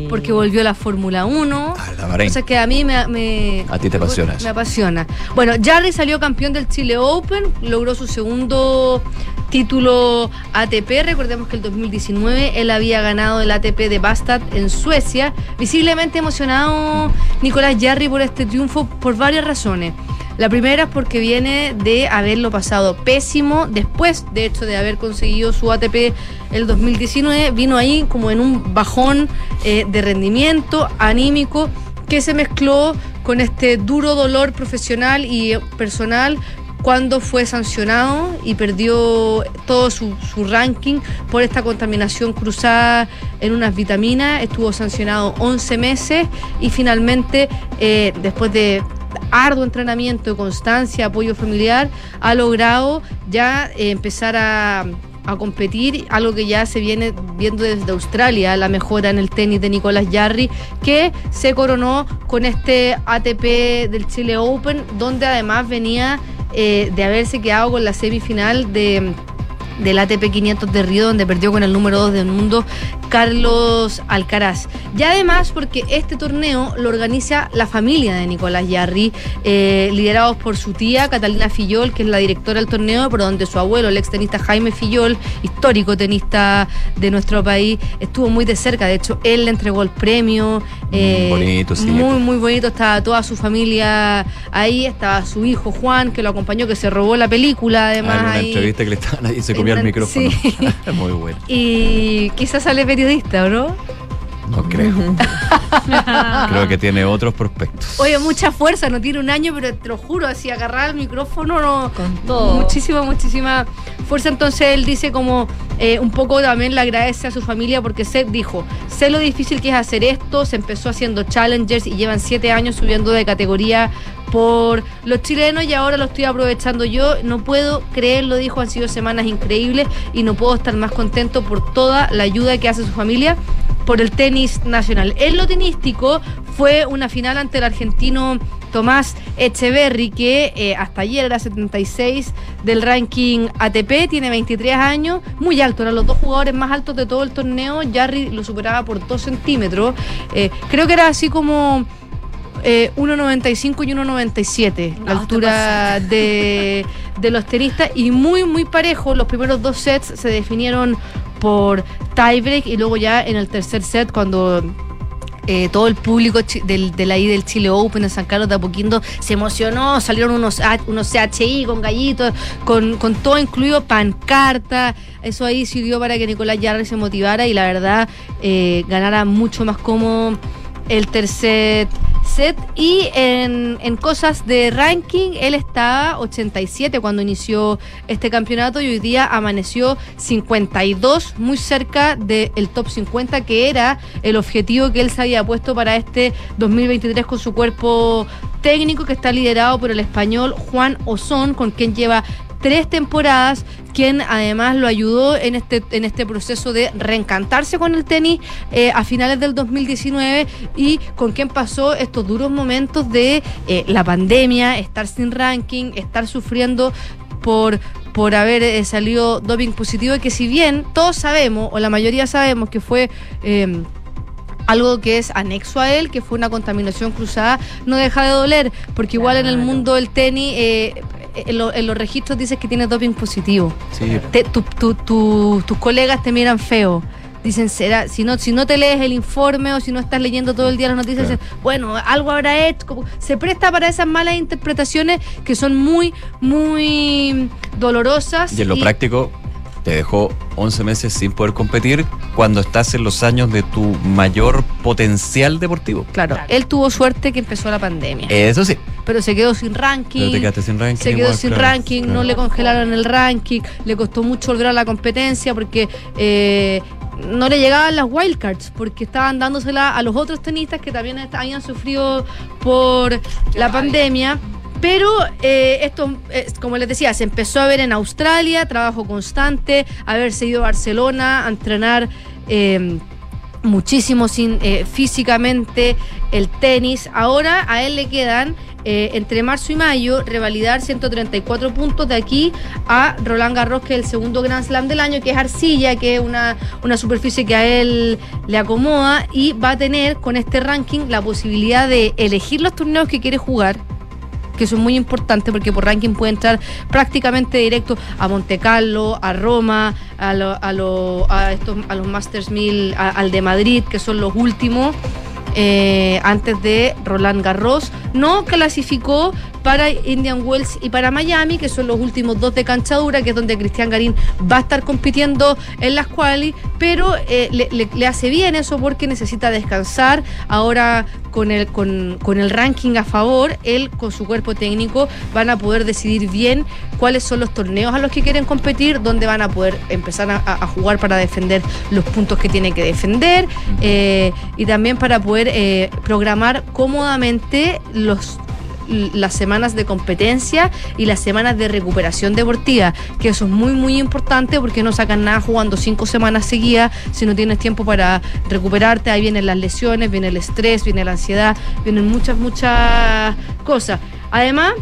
porque volvió a la Fórmula 1.
Ah, la Bahrein.
Cosa que a mí me, me-
A ti te apasiona.
Me apasiona. Bueno, Jarry salió campeón del Chile Open, logró su segundo título ATP. Recordemos que el 2019 él había ganado el ATP de Bastad en Suecia. Visiblemente emocionado Nicolás Jarry por este triunfo por varias razones. La primera es porque viene de haberlo pasado pésimo después, de hecho, de haber conseguido su ATP el 2019. Vino ahí como en un bajón eh, de rendimiento anímico que se mezcló con este duro dolor profesional y personal cuando fue sancionado y perdió todo su, su ranking por esta contaminación cruzada en unas vitaminas. Estuvo sancionado 11 meses y finalmente, eh, después de arduo entrenamiento, constancia, apoyo familiar, ha logrado ya eh, empezar a a competir, algo que ya se viene viendo desde Australia, la mejora en el tenis de Nicolás Jarry, que se coronó con este ATP del Chile Open, donde además venía eh, de haberse quedado con la semifinal de del ATP 500 de Río, donde perdió con el número 2 del mundo, Carlos Alcaraz. Y además porque este torneo lo organiza la familia de Nicolás Yarri, eh, liderados por su tía Catalina Fillol, que es la directora del torneo, pero donde su abuelo, el ex tenista Jaime Fillol, histórico tenista de nuestro país, estuvo muy de cerca. De hecho, él le entregó el premio. eh,
bonito, sí.
Muy, muy bonito. Estaba toda su familia ahí, estaba su hijo Juan, que lo acompañó, que se robó la película, además.
Ah, en una
ahí.
entrevista que le estaban ahí se comió el micrófono.
sí. *laughs* *laughs*
Muy bueno.
Y quizás sale periodista, ¿o no?
No creo. *laughs* creo que tiene otros prospectos.
Oye, mucha fuerza, no tiene un año, pero te lo juro, así agarrar el micrófono, no,
Con todo.
muchísima, muchísima fuerza. Entonces él dice como eh, un poco también le agradece a su familia porque se dijo, sé lo difícil que es hacer esto, se empezó haciendo challengers y llevan siete años subiendo de categoría por los chilenos y ahora lo estoy aprovechando yo. No puedo creerlo, dijo, han sido semanas increíbles y no puedo estar más contento por toda la ayuda que hace su familia por el tenis nacional. En lo tenístico fue una final ante el argentino Tomás Echeverry, que eh, hasta ayer era 76 del ranking ATP, tiene 23 años, muy alto, eran los dos jugadores más altos de todo el torneo, Jarry lo superaba por 2 centímetros, Eh, creo que era así como eh, 1,95 y 1,97 la
No,
altura de, de los tenistas y muy muy parejo. Los primeros dos sets se definieron por tiebreak y luego ya en el tercer set cuando eh, todo el público del, de la I del Chile Open de San Carlos de Apoquindo se emocionó, salieron unos, unos CHI con gallitos, con, con todo incluido pancarta, eso ahí sirvió para que Nicolás Yarri se motivara y la verdad eh, ganara mucho más como el tercer y en, en cosas de ranking él estaba 87 cuando inició este campeonato y hoy día amaneció 52 muy cerca del top 50 que era el objetivo que él se había puesto para este 2023 con su cuerpo técnico que está liderado por el español Juan Ozón con quien lleva tres temporadas, quien además lo ayudó en este, en este proceso de reencantarse con el tenis eh, a finales del 2019 y con quien pasó estos duros momentos de eh, la pandemia, estar sin ranking, estar sufriendo por por haber eh, salido doping positivo y que si bien todos sabemos o la mayoría sabemos que fue algo que es anexo a él, que fue una contaminación cruzada, no deja de doler, porque igual en el mundo del tenis, eh, en, lo- en los registros dices que tienes doping positivo.
Sí.
Te- tu- tu- tu- tus colegas te miran feo. Dicen, será, si no, si no te lees el informe o si no estás leyendo todo el día las noticias,
Claro.
dicen, bueno, algo habrá hecho. se presta para esas malas interpretaciones que son muy, muy dolorosas.
Y en lo práctico, te dejó 11 meses sin poder competir cuando estás en los años de tu mayor potencial deportivo.
Claro, él tuvo suerte que empezó la pandemia.
Eso sí.
pero se quedó sin ranking.
Pero te quedaste sin ranking
Se quedó
igual,
sin
claro,
ranking,
claro.
no le congelaron el ranking, le costó mucho volver a la competencia porque eh, no le llegaban las wildcards, porque estaban dándosela a los otros tenistas que también habían sufrido por la pandemia. Pero eh, esto, eh, como les decía, se empezó a ver en Australia, trabajo constante, haberse ido a Barcelona a entrenar. eh, muchísimo sin, eh, físicamente el tenis. Ahora a él le quedan eh, entre marzo y mayo revalidar 134 puntos de aquí a Roland Garros, que es el segundo Grand Slam del año, que es arcilla, que es una, una superficie que a él le acomoda y va a tener con este ranking la posibilidad de elegir los torneos que quiere jugar que eso es muy importante porque por ranking puede entrar prácticamente directo a Monte Carlo, a Roma, a, a, a estos, a los Masters 1000, a- al de Madrid, que son los últimos. eh, antes de Roland Garros, no clasificó para Indian Wells y para Miami, que son los últimos dos de cancha dura, que es donde Cristian Garín va a estar compitiendo en las quali, pero eh, le, le- le hace bien eso porque necesita descansar. Ahora con el, con, con el ranking a favor, él con su cuerpo técnico van a poder decidir bien cuáles son los torneos a los que quieren competir, dónde van a poder empezar a, a jugar para defender los puntos que tiene que defender eh, y también para poder eh, programar cómodamente los las semanas de competencia y las semanas de recuperación deportiva, que eso es muy muy importante porque no sacan nada jugando cinco semanas seguidas si no tienes tiempo para recuperarte, ahí vienen las lesiones, viene el estrés, viene la ansiedad, vienen muchas muchas cosas. Además,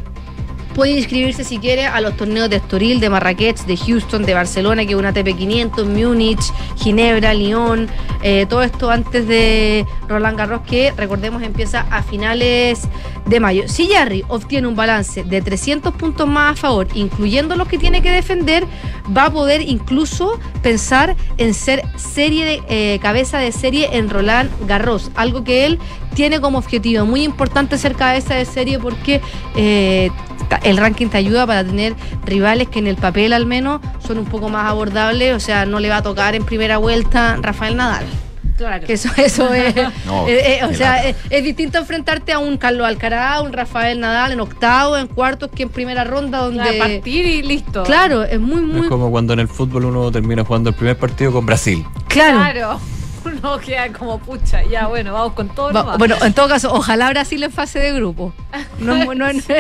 Puede inscribirse si quiere a los torneos de Estoril, de Marrakech, de Houston, de Barcelona, que es una TP500, Múnich, Ginebra, Lyon, eh, todo esto antes de Roland Garros, que recordemos empieza a finales de mayo. Si Jarry obtiene un balance de 300 puntos más a favor, incluyendo los que tiene que defender, va a poder incluso pensar en ser serie de eh, cabeza de serie en Roland Garros, algo que él tiene como objetivo muy importante ser cabeza de serie porque eh, el ranking te ayuda para tener rivales que en el papel al menos son un poco más abordables, o sea, no le va a tocar en primera vuelta Rafael Nadal.
Claro.
Que eso, eso *laughs* es.
No,
eh, eh, o sea, es, es distinto enfrentarte a un Carlos Alcaraz, un Rafael Nadal en octavo, en cuartos, que en primera ronda, donde.
A partir y listo.
Claro, es muy,
Es
muy.
como cuando en el fútbol uno termina jugando el primer partido con Brasil.
Claro.
Claro. *laughs* Uno queda como pucha. Ya, bueno, vamos con todo.
Va-
nomás.
bueno, en todo caso, ojalá Brasil en fase de grupo. No, *laughs* no, no-
Sí,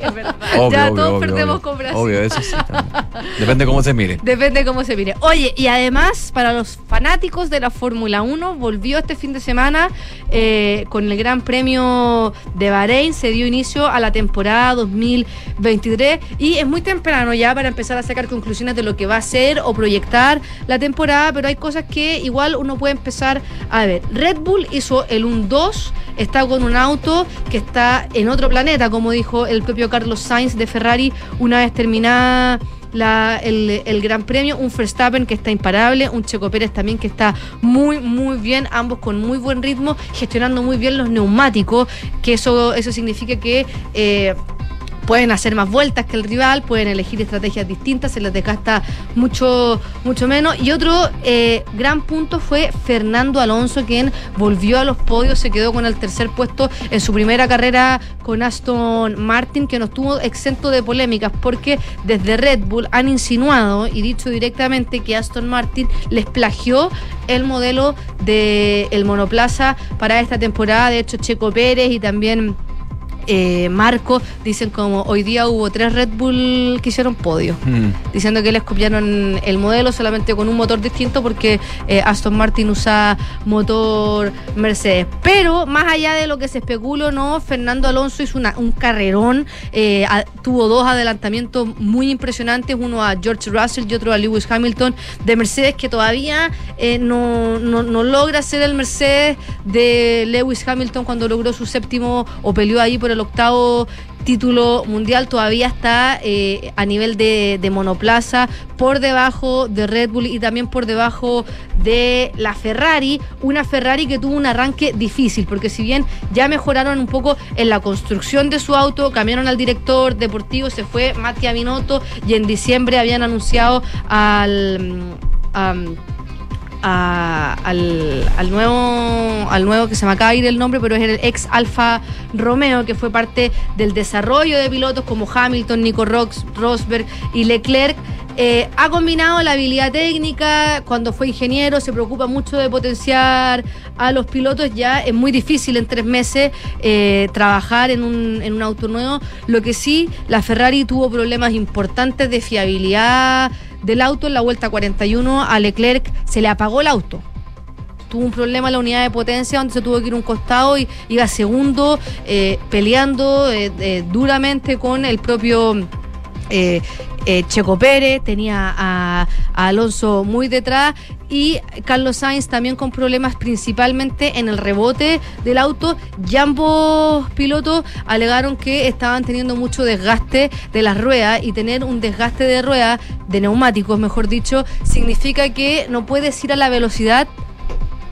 es verdad.
Obvio,
ya
obvio,
todos
obvio,
perdemos
obvio.
con Brasil.
Obvio, eso sí. también. Depende cómo se mire.
Depende cómo se mire. Oye, y además, para los fanáticos de la Fórmula 1, volvió este fin de semana eh, con el Gran Premio de Bahrein. Se dio inicio a la temporada 2023 y es muy temprano ya para empezar a sacar conclusiones de lo que va a ser o proyectar la temporada, pero hay cosas que igual uno puede empezar a ver. Red Bull hizo el 1-2, está con un auto que está en otro planeta, como dijo el propio Carlos Sainz de Ferrari una vez terminada la- el, el Gran Premio, un Verstappen que está imparable, un Checo Pérez también que está muy, muy bien, ambos con muy buen ritmo, gestionando muy bien los neumáticos, que eso, eso significa que... eh, pueden hacer más vueltas que el rival, pueden elegir estrategias distintas, se les desgasta mucho, mucho menos. Y otro eh, gran punto fue Fernando Alonso, quien volvió a los podios, se quedó con el tercer puesto en su primera carrera con Aston Martin, que no estuvo exento de polémicas, porque desde Red Bull han insinuado y dicho directamente que Aston Martin les plagió el modelo del el monoplaza para esta temporada. De hecho, Checo Pérez y también eh, Marco dicen como hoy día hubo tres Red Bull que hicieron podio,
Mm.
diciendo que les copiaron el modelo solamente con un motor distinto porque eh, Aston Martin usa motor Mercedes. Pero más allá de lo que se especuló, no, Fernando Alonso hizo una- un carrerón, eh, a- tuvo dos adelantamientos muy impresionantes, uno a George Russell y otro a Lewis Hamilton de Mercedes que todavía eh, no, no- no logra ser el Mercedes de Lewis Hamilton cuando logró su séptimo o peleó ahí por el octavo título mundial todavía está eh, a nivel de, monoplaza por debajo de Red Bull y también por debajo de la Ferrari, una Ferrari que tuvo un arranque difícil, porque si bien ya mejoraron un poco en la construcción de su auto, cambiaron al director deportivo, se fue Mattia Binotto y en diciembre habían anunciado al... mm, al, al nuevo al nuevo que se me acaba de ir el nombre pero es el ex Alfa Romeo que fue parte del desarrollo de pilotos como Hamilton, Nico Rox, Rosberg y Leclerc. Eh, ha combinado la habilidad técnica cuando fue ingeniero se preocupa mucho de potenciar a los pilotos ya es muy difícil en tres meses eh, trabajar en un, en un auto nuevo. Lo que sí la Ferrari tuvo problemas importantes de fiabilidad del auto en la vuelta 41 a Leclerc se le apagó el auto. tuvo un problema en la unidad de potencia donde se tuvo que ir un costado y iba segundo eh, peleando eh, eh, duramente con el propio eh, Checo Pérez, tenía a, a Alonso muy detrás y Carlos Sainz también con problemas principalmente en el rebote del auto. Y ambos pilotos alegaron que estaban teniendo mucho desgaste de las ruedas y tener un desgaste de ruedas, de neumáticos mejor dicho, significa que no puedes ir a la velocidad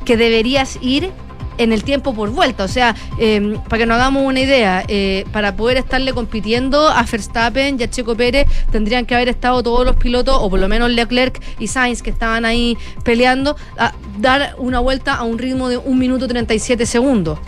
que deberías ir en el tiempo por vuelta. O sea, eh, para que nos hagamos una idea, eh, para poder estarle compitiendo a Verstappen y a Checo Pérez, tendrían que haber estado todos los pilotos, o por lo menos Leclerc y Sainz, que estaban ahí peleando, a dar una vuelta a un ritmo de 1 minuto 37 segundos.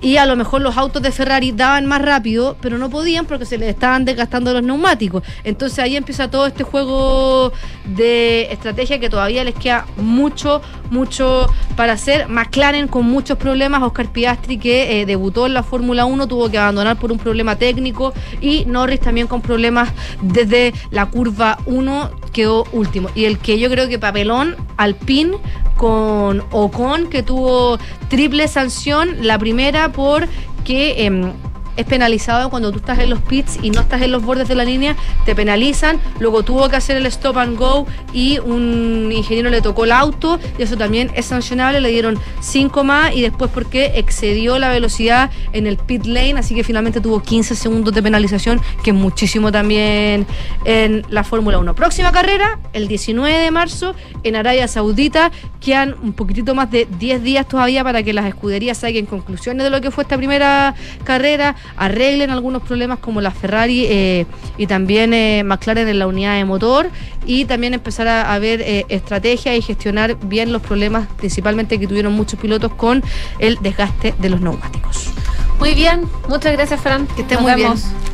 Y a lo mejor los autos de Ferrari daban más rápido, pero no podían porque se les estaban desgastando los neumáticos. Entonces ahí empieza todo este juego de estrategia que todavía les queda mucho, mucho para hacer. McLaren con muchos problemas, Oscar Piastri que eh, debutó en la Fórmula 1 tuvo que abandonar por un problema técnico y Norris también con problemas desde la curva 1 quedó último. Y el que yo creo que papelón, Alpine con Ocon que tuvo triple sanción, la primera por que em, es penalizado cuando tú estás en los pits y no estás en los bordes de la línea, te penalizan. Luego tuvo que hacer el stop and go y un ingeniero le tocó el auto y eso también es sancionable. Le dieron 5 más y después porque excedió la velocidad en el pit lane, así que finalmente tuvo 15 segundos de penalización, que es muchísimo también en la Fórmula 1. Próxima carrera, el 19 de marzo en Arabia Saudita. Quedan un poquitito más de 10 días todavía para que las escuderías saquen conclusiones de lo que fue esta primera carrera arreglen algunos problemas como la Ferrari eh, y también eh, McLaren en la unidad de motor y también empezar a, a ver eh, estrategias y gestionar bien los problemas principalmente que tuvieron muchos pilotos con el desgaste de los neumáticos.
Muy bien, muchas gracias Fran.
Que esté
Nos
muy
vemos.
bien.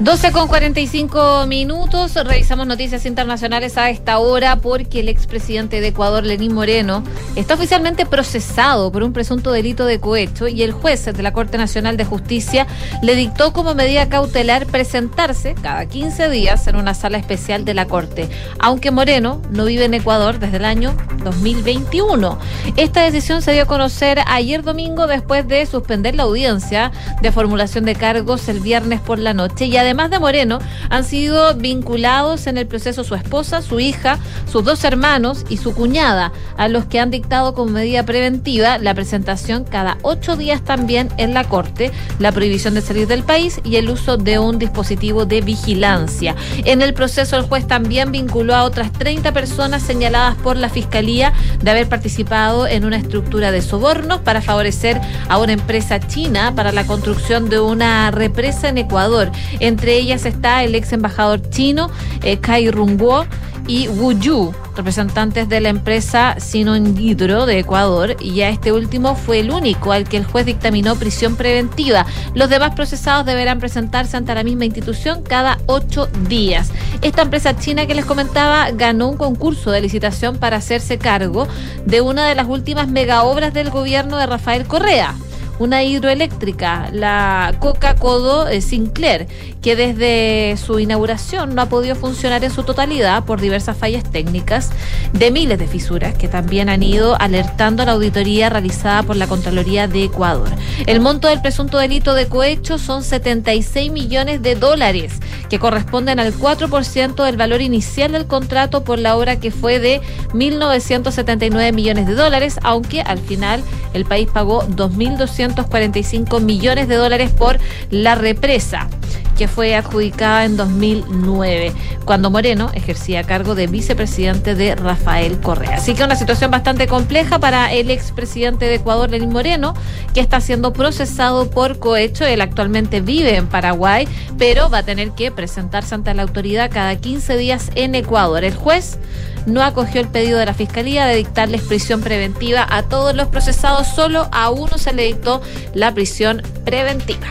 12 con 45 minutos, revisamos noticias internacionales a esta hora porque el expresidente de Ecuador, Lenín Moreno, está oficialmente procesado por un presunto delito de cohecho y el juez de la Corte Nacional de Justicia le dictó como medida cautelar presentarse cada 15 días en una sala especial de la Corte, aunque Moreno no vive en Ecuador desde el año 2021. Esta decisión se dio a conocer ayer domingo después de suspender la audiencia de formulación de cargos el viernes por la noche y además de Moreno han sido vinculados en el proceso su esposa, su hija, sus dos hermanos y su cuñada, a los que han dictado como medida preventiva la presentación cada ocho días también en la Corte, la prohibición de salir del país y el uso de un dispositivo de vigilancia. En el proceso el juez también vinculó a otras 30 personas señaladas por la Fiscalía de haber participado en una estructura de sobornos para favorecer a una empresa china para la construcción de una represa en Ecuador. Entre ellas está el ex embajador chino eh, Kai Runguo y Wu Yu, representantes de la empresa Sinon Hydro de Ecuador, y ya este último fue el único al que el juez dictaminó prisión preventiva. Los demás procesados deberán presentarse ante la misma institución cada ocho días. Esta empresa china que les comentaba ganó un concurso de licitación para hacerse cargo de una de las últimas megaobras del gobierno de Rafael Correa una hidroeléctrica, la Coca Codo eh, Sinclair, que desde su inauguración no ha podido funcionar en su totalidad por diversas fallas técnicas de miles de fisuras que también han ido alertando a la auditoría realizada por la Contraloría de Ecuador. El monto del presunto delito de cohecho son 76 millones de dólares, que corresponden al 4% del valor inicial del contrato por la obra que fue de 1.979 millones de dólares, aunque al final el país pagó 2.245 millones de dólares por la represa que fue adjudicada en 2009, cuando Moreno ejercía cargo de vicepresidente de Rafael Correa. Así que una situación bastante compleja para el expresidente de Ecuador, Lenín Moreno, que está siendo procesado por cohecho. Él actualmente vive en Paraguay, pero va a tener que presentarse ante la autoridad cada 15 días en Ecuador. El juez no acogió el pedido de la Fiscalía de dictarles prisión preventiva a todos los procesados, solo a uno se le dictó la prisión preventiva.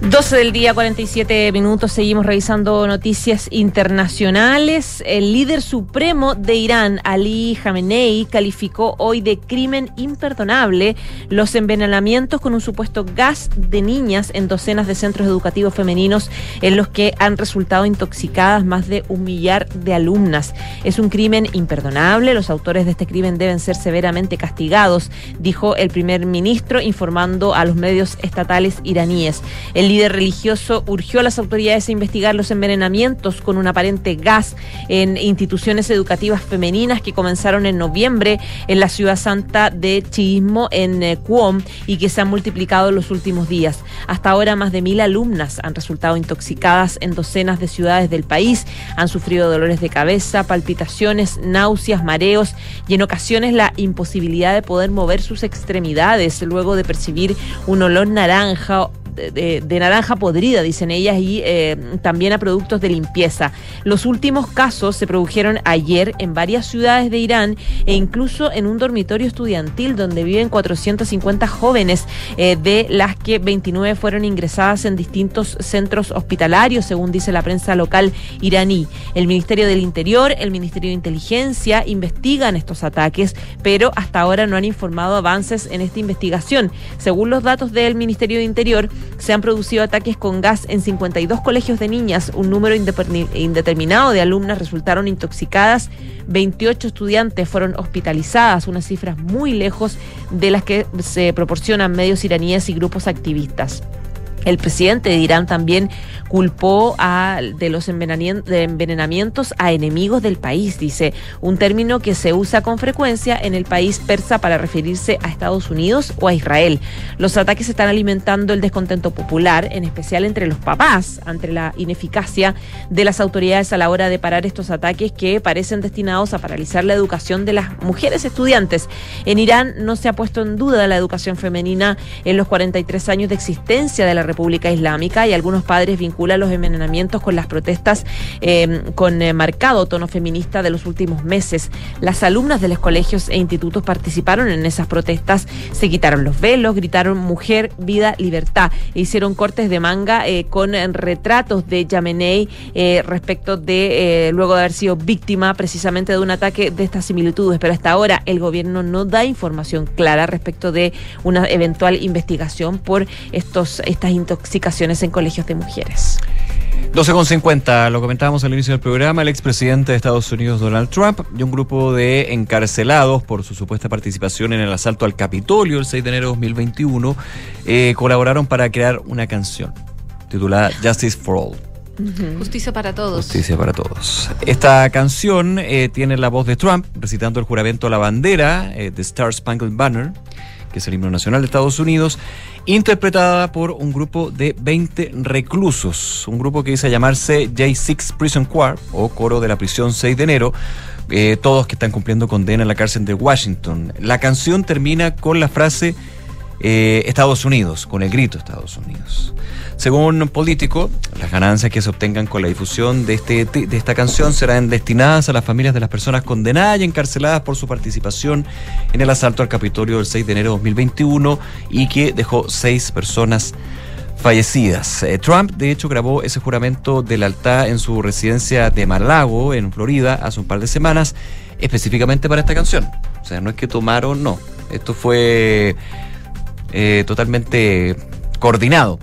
12 del día, 47 minutos. Seguimos revisando noticias internacionales. El líder supremo de Irán, Ali Khamenei, calificó hoy de crimen imperdonable los envenenamientos con un supuesto gas de niñas en docenas de centros educativos femeninos en los que han resultado intoxicadas más de un millar de alumnas. Es un crimen imperdonable. Los autores de este crimen deben ser severamente castigados, dijo el primer ministro, informando a los medios estatales iraníes. Líder religioso urgió a las autoridades a investigar los envenenamientos con un aparente gas en instituciones educativas femeninas que comenzaron en noviembre en la ciudad santa de Chiismo, en eh, Qom, y que se han multiplicado en los últimos días. Hasta ahora, más de mil alumnas han resultado intoxicadas en docenas de ciudades del país, han sufrido dolores de cabeza, palpitaciones, náuseas, mareos y en ocasiones la imposibilidad de poder mover sus extremidades luego de percibir un olor naranja de, naranja podrida, dicen ellas, y eh, también a productos de limpieza. Los últimos casos se produjeron ayer en varias ciudades de Irán e incluso en un dormitorio estudiantil donde viven 450 jóvenes, eh, de las que 29 fueron ingresadas en distintos centros hospitalarios, según dice la prensa local iraní. El Ministerio del Interior, el Ministerio de Inteligencia investigan estos ataques, pero hasta ahora no han informado avances en esta investigación. Según los datos del Ministerio de Interior, se han producido ataques con gas en 52 colegios de niñas. Un número indeterminado de alumnas resultaron intoxicadas. 28 estudiantes fueron hospitalizadas, unas cifras muy lejos de las que se proporcionan medios iraníes y grupos activistas. El presidente de Irán también culpó a, de los envenenamientos a enemigos del país, dice, un término que se usa con frecuencia en el país persa para referirse a Estados Unidos o a Israel. Los ataques están alimentando el descontento popular, en especial entre los papás, ante la ineficacia de las autoridades a la hora de parar estos ataques que parecen destinados a paralizar la educación de las mujeres estudiantes. En Irán no se ha puesto en duda la educación femenina en los 43 años de existencia de la República Islámica y algunos padres vincula los envenenamientos con las protestas eh, con eh, marcado tono feminista de los últimos meses. Las alumnas de los colegios e institutos participaron en esas protestas, se quitaron los velos, gritaron mujer, vida, libertad e hicieron cortes de manga eh, con retratos de Yamenei respecto de luego de haber sido víctima precisamente de un ataque de estas similitudes. Pero hasta ahora el gobierno no da información clara respecto de una eventual investigación por estos estas intoxicaciones en colegios de mujeres.
12.50, lo comentábamos al inicio del programa, el expresidente de Estados Unidos Donald Trump y un grupo de encarcelados por su supuesta participación en el asalto al Capitolio el 6 de enero de 2021 eh, colaboraron para crear una canción titulada Justice for All.
Justicia para todos.
Justicia para todos. Esta canción eh, tiene la voz de Trump recitando el juramento a la bandera de eh, Star Spangled Banner, que es el himno nacional de Estados Unidos, interpretada por un grupo de 20 reclusos, un grupo que dice llamarse J6 Prison Choir o Coro de la Prisión 6 de enero, eh, todos que están cumpliendo condena en la cárcel de Washington. La canción termina con la frase eh, Estados Unidos, con el grito Estados Unidos. Según un político, las ganancias que se obtengan con la difusión de, este, de esta canción serán destinadas a las familias de las personas condenadas y encarceladas por su participación en el asalto al Capitolio del 6 de enero de 2021 y que dejó seis personas fallecidas. Eh, Trump, de hecho, grabó ese juramento de lealtad en su residencia de Malago, en Florida, hace un par de semanas, específicamente para esta canción. O sea, no es que tomaron, no. Esto fue eh, totalmente coordinado.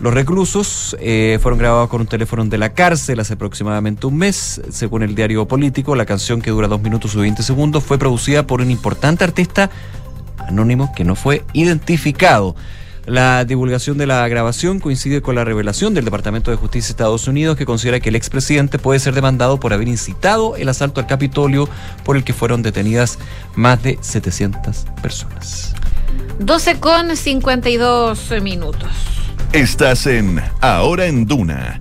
Los reclusos eh, fueron grabados con un teléfono de la cárcel hace aproximadamente un mes. Según el diario político, la canción que dura dos minutos y 20 segundos fue producida por un importante artista anónimo que no fue identificado. La divulgación de la grabación coincide con la revelación del Departamento de Justicia de Estados Unidos que considera que el expresidente puede ser demandado por haber incitado el asalto al Capitolio por el que fueron detenidas más de 700 personas.
12 con 52 minutos.
Estás en Ahora en Duna.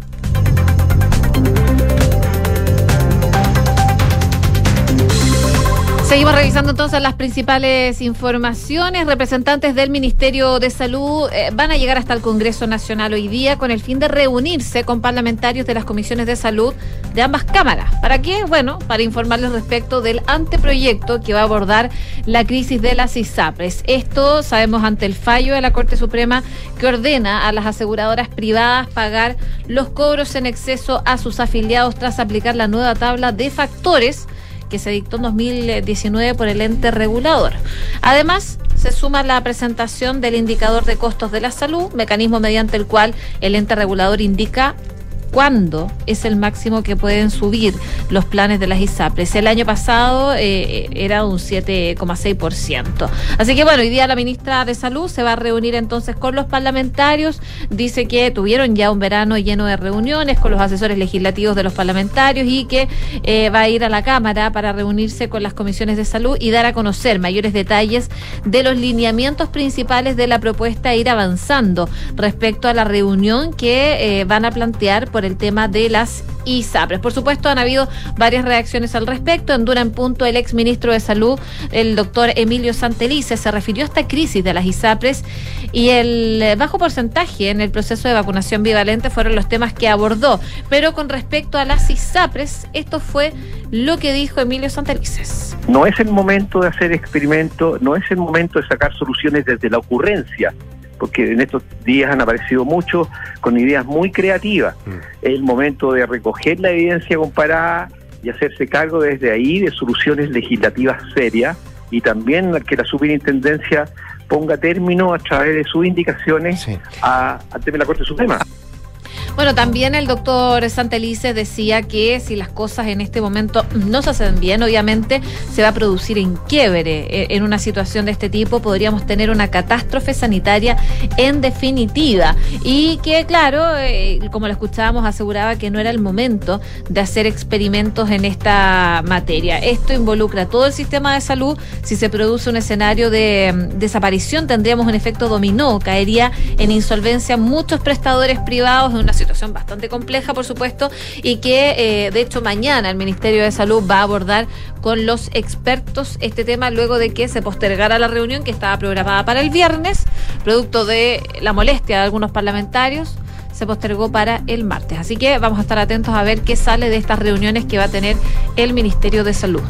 Seguimos revisando entonces las principales informaciones. Representantes del Ministerio de Salud eh, van a llegar hasta el Congreso Nacional hoy día con el fin de reunirse con parlamentarios de las comisiones de salud de ambas cámaras. ¿Para qué? Bueno, para informarles respecto del anteproyecto que va a abordar la crisis de las ISAPRES. Esto sabemos ante el fallo de la Corte Suprema que ordena a las aseguradoras privadas pagar los cobros en exceso a sus afiliados tras aplicar la nueva tabla de factores que se dictó en 2019 por el ente regulador. Además, se suma la presentación del indicador de costos de la salud, mecanismo mediante el cual el ente regulador indica cuándo es el máximo que pueden subir los planes de las ISAPRES. El año pasado eh, era un 7,6%. Así que bueno, hoy día la ministra de Salud se va a reunir entonces con los parlamentarios. Dice que tuvieron ya un verano lleno de reuniones con los asesores legislativos de los parlamentarios y que eh, va a ir a la Cámara para reunirse con las comisiones de salud y dar a conocer mayores detalles de los lineamientos principales de la propuesta e ir avanzando respecto a la reunión que eh, van a plantear el tema de las ISAPRES. Por supuesto, han habido varias reacciones al respecto. En Dura en Punto, el ex ministro de Salud, el doctor Emilio Santelice, se refirió a esta crisis de las ISAPRES y el bajo porcentaje en el proceso de vacunación bivalente fueron los temas que abordó. Pero con respecto a las ISAPRES, esto fue lo que dijo Emilio Santelices.
No es el momento de hacer experimento, no es el momento de sacar soluciones desde la ocurrencia porque en estos días han aparecido muchos con ideas muy creativas. Es el momento de recoger la evidencia comparada y hacerse cargo desde ahí de soluciones legislativas serias y también que la superintendencia ponga término a través de sus indicaciones a, al tema de la Corte Suprema.
Bueno, también el doctor Santelice decía que si las cosas en este momento no se hacen bien, obviamente se va a producir en quiebre. E, en una situación de este tipo podríamos tener una catástrofe sanitaria en definitiva. Y que, claro, eh, como lo escuchábamos, aseguraba que no era el momento de hacer experimentos en esta materia. Esto involucra todo el sistema de salud. Si se produce un escenario de mm, desaparición, tendríamos un efecto dominó. Caería en insolvencia muchos prestadores privados en una situación bastante compleja, por supuesto, y que eh, de hecho mañana el Ministerio de Salud va a abordar con los expertos este tema luego de que se postergara la reunión que estaba programada para el viernes, producto de la molestia de algunos parlamentarios se postergó para el martes. Así que vamos a estar atentos a ver qué sale de estas reuniones que va a tener el Ministerio de Salud.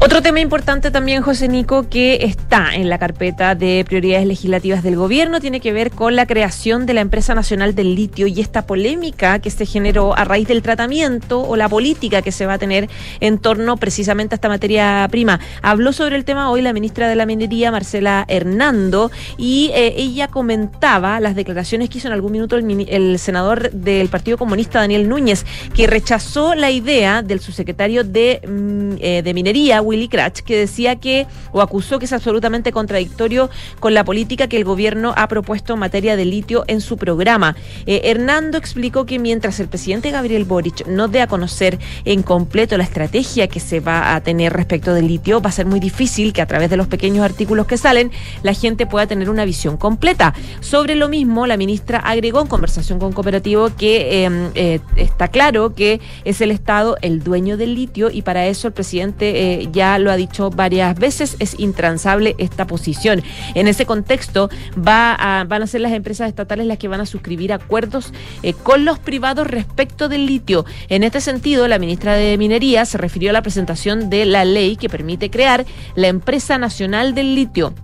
Otro tema importante también, José Nico, que está en la carpeta de prioridades legislativas del gobierno, tiene que ver con la creación de la Empresa Nacional del Litio y esta polémica que se generó a raíz del tratamiento o la política que se va a tener en torno precisamente a esta materia prima. Habló sobre el tema hoy la ministra de la Minería, Marcela Hernando, y eh, ella comentaba las declaraciones que hizo en algún minuto el, el senador del Partido Comunista, Daniel Núñez, que rechazó la idea del subsecretario de, mm, eh, Minería, Willy Krach, que decía que, o acusó que es absolutamente contradictorio con la política que el gobierno ha propuesto en materia de litio en su programa. Eh, Hernando explicó que mientras el presidente Gabriel Boric no dé a conocer en completo la estrategia que se va a tener respecto del litio, va a ser muy difícil que a través de los pequeños artículos que salen la gente pueda tener una visión completa. Sobre lo mismo, la ministra agregó en conversación con cooperativo que em, eh, está claro que es el Estado el dueño del litio y para eso el presidente eh, ya lo ha dicho varias veces, es intransable esta posición. En ese contexto van a ser las empresas estatales las que van a suscribir acuerdos eh, con los privados respecto del litio. En este sentido, la ministra de Minería se refirió a la presentación de la ley que permite crear la Empresa Nacional del Litio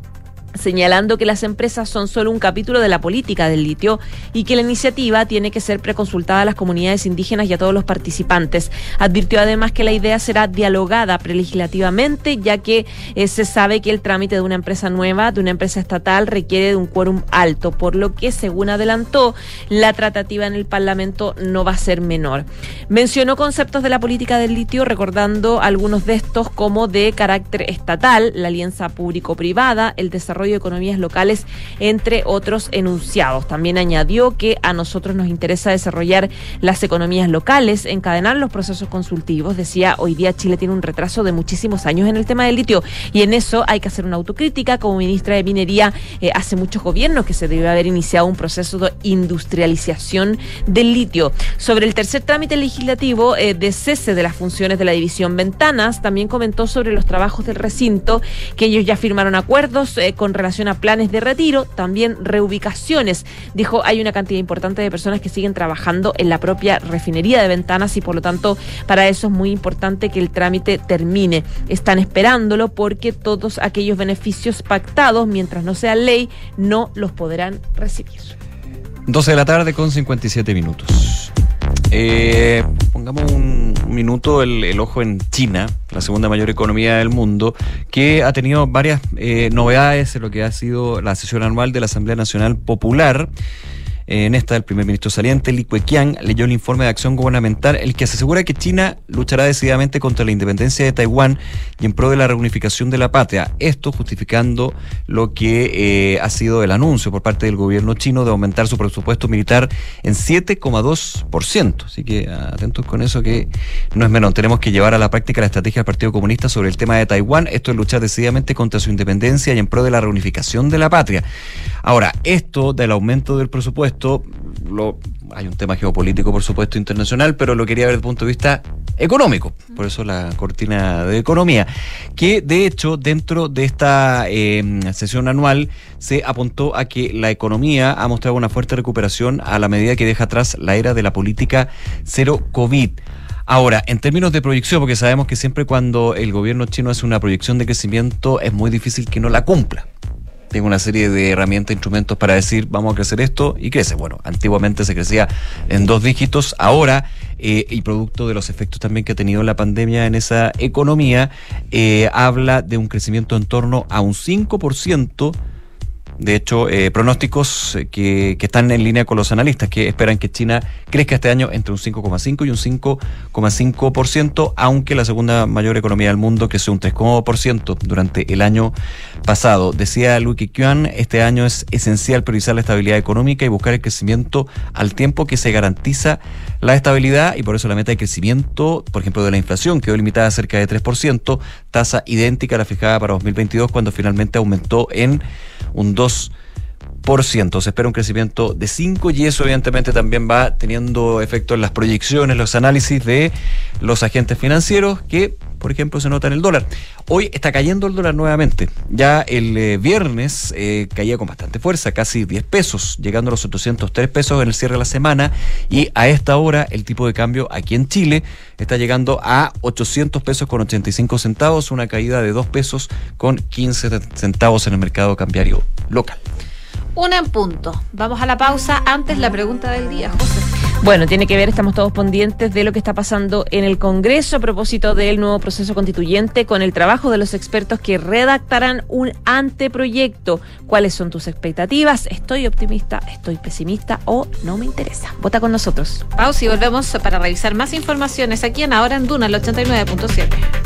señalando que las empresas son solo un capítulo de la política del litio y que la iniciativa tiene que ser preconsultada a las comunidades indígenas y a todos los participantes. Advirtió además que la idea será dialogada prelegislativamente, ya que eh, se sabe que el trámite de una empresa nueva, de una empresa estatal, requiere de un quórum alto, por lo que, según adelantó, la tratativa en el Parlamento no va a ser menor. Mencionó conceptos de la política del litio, recordando algunos de estos como de carácter estatal, la alianza público-privada, el desarrollo desarrollo de economías locales, entre otros enunciados. También añadió que a nosotros nos interesa desarrollar las economías locales, encadenar los procesos consultivos. Decía, hoy día Chile tiene un retraso de muchísimos años en el tema del litio y en eso hay que hacer una autocrítica. Como ministra de Minería, eh, hace muchos gobiernos que se debe haber iniciado un proceso de industrialización del litio. Sobre el tercer trámite legislativo eh, de cese de las funciones de la división Ventanas, también comentó sobre los trabajos del recinto, que ellos ya firmaron acuerdos eh, con relación a planes de retiro, también reubicaciones. Dijo, hay una cantidad importante de personas que siguen trabajando en la propia refinería de Ventanas y por lo tanto para eso es muy importante que el trámite termine. Están esperándolo porque todos aquellos beneficios pactados, mientras no sea ley, no los podrán recibir.
12 de la tarde con 57 minutos. Eh, pongamos un, minuto el, el ojo en China, la segunda mayor economía del mundo, que ha tenido varias eh, novedades en lo que ha sido la sesión anual de la Asamblea Nacional Popular. En esta, el primer ministro saliente, Li Keqiang, leyó el informe de acción gubernamental, el que se asegura que China luchará decididamente contra la independencia de Taiwán y en pro de la reunificación de la patria. Esto justificando lo que eh, ha sido el anuncio por parte del gobierno chino de aumentar su presupuesto militar en 7,2%. Así que atentos con eso que no es menor. Tenemos que llevar a la práctica la estrategia del Partido Comunista sobre el tema de Taiwán. Esto es luchar decididamente contra su independencia y en pro de la reunificación de la patria. Ahora, esto del aumento del presupuesto lo, hay un tema geopolítico, por supuesto, internacional, pero lo quería ver desde el punto de vista económico. Por eso la cortina de economía. Que de hecho, dentro de esta eh, sesión anual, se apuntó a que la economía ha mostrado una fuerte recuperación a la medida que deja atrás la era de la política cero COVID. Ahora, en términos de proyección, porque sabemos que siempre cuando el gobierno chino hace una proyección de crecimiento es muy difícil que no la cumpla tengo una serie de herramientas, instrumentos para decir vamos a crecer esto y crece. Bueno, antiguamente se crecía en dos dígitos, ahora, eh, y producto de los efectos también que ha tenido la pandemia en esa economía, eh, habla de un crecimiento en torno a un 5% de hecho, eh, pronósticos que, que, están en línea con los analistas que esperan que China crezca este año entre un 5,5 y un 5,5%, aunque la segunda mayor economía del mundo creció un 3,1% durante el año pasado. Decía Lu Keqiang, este año es esencial priorizar la estabilidad económica y buscar el crecimiento al tiempo que se garantiza la estabilidad y por eso la meta de crecimiento, por ejemplo, de la inflación quedó limitada a cerca de 3%, tasa idéntica a la fijada para 2022 cuando finalmente aumentó en un 2%. Se espera un crecimiento de 5 y eso evidentemente también va teniendo efecto en las proyecciones, los análisis de los agentes financieros que, por ejemplo, se nota en el dólar. Hoy está cayendo el dólar nuevamente. Ya el eh, viernes eh, caía con bastante fuerza, casi 10 pesos, llegando a los 803 pesos en el cierre de la semana. Y a esta hora el tipo de cambio aquí en Chile está llegando a 800 pesos con 85 centavos, una caída de 2 pesos con 15 centavos en el mercado cambiario local.
Una en punto. Vamos a la pausa. Antes la pregunta del día, José.
Bueno, tiene que ver, estamos todos pendientes de lo que está pasando en el Congreso a propósito del nuevo proceso constituyente con el trabajo de los expertos que redactarán un anteproyecto. ¿Cuáles son tus expectativas? ¿Estoy optimista? ¿Estoy pesimista? ¿O no me interesa? Vota con nosotros.
Pausa y volvemos para revisar más informaciones aquí en Ahora en Duna, el 89.7.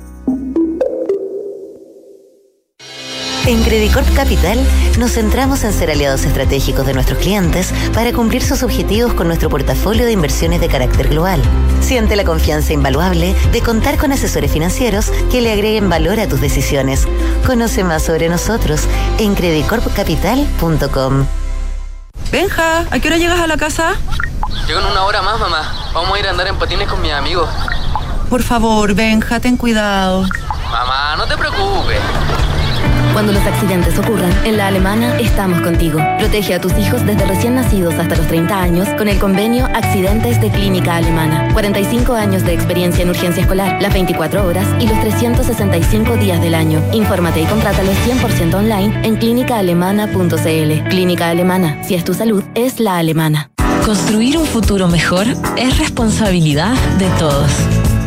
En Credicorp Capital nos centramos en ser aliados estratégicos de nuestros clientes para cumplir sus objetivos con nuestro portafolio de inversiones de carácter global. Siente la confianza invaluable de contar con asesores financieros que le agreguen valor a tus decisiones. Conoce más sobre nosotros en credicorpcapital.com.
Benja, ¿a qué hora llegas a la casa?
Llego en una hora más, mamá. Vamos a ir a andar en patines con mis amigos.
Por favor, Benja, ten cuidado.
Mamá, no te preocupes.
Cuando los accidentes ocurran, en la alemana estamos contigo. Protege a tus hijos desde recién nacidos hasta los 30 años con el convenio Accidentes de Clínica Alemana. 45 años de experiencia en urgencia escolar, las 24 horas y los 365 días del año. Infórmate y contrátalo 100% online en clínicaalemana.cl. Clínica Alemana. Si es tu salud, es la alemana.
Construir un futuro mejor es responsabilidad de todos.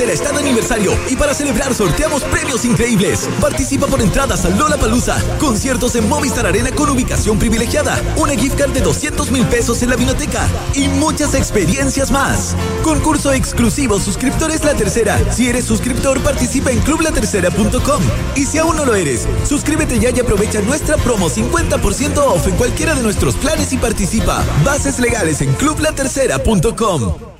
Tercera está de aniversario y para celebrar sorteamos premios increíbles. Participa por entradas a Lola Palusa, conciertos en Movistar Arena con ubicación privilegiada, una gift card de 200 mil pesos en la biblioteca y muchas experiencias más. Concurso exclusivo Suscriptores La Tercera. Si eres suscriptor, participa en clublatercera.com. Y si aún no lo eres, suscríbete ya y aprovecha nuestra promo 50% off en cualquiera de nuestros planes y participa. Bases legales en clublatercera.com.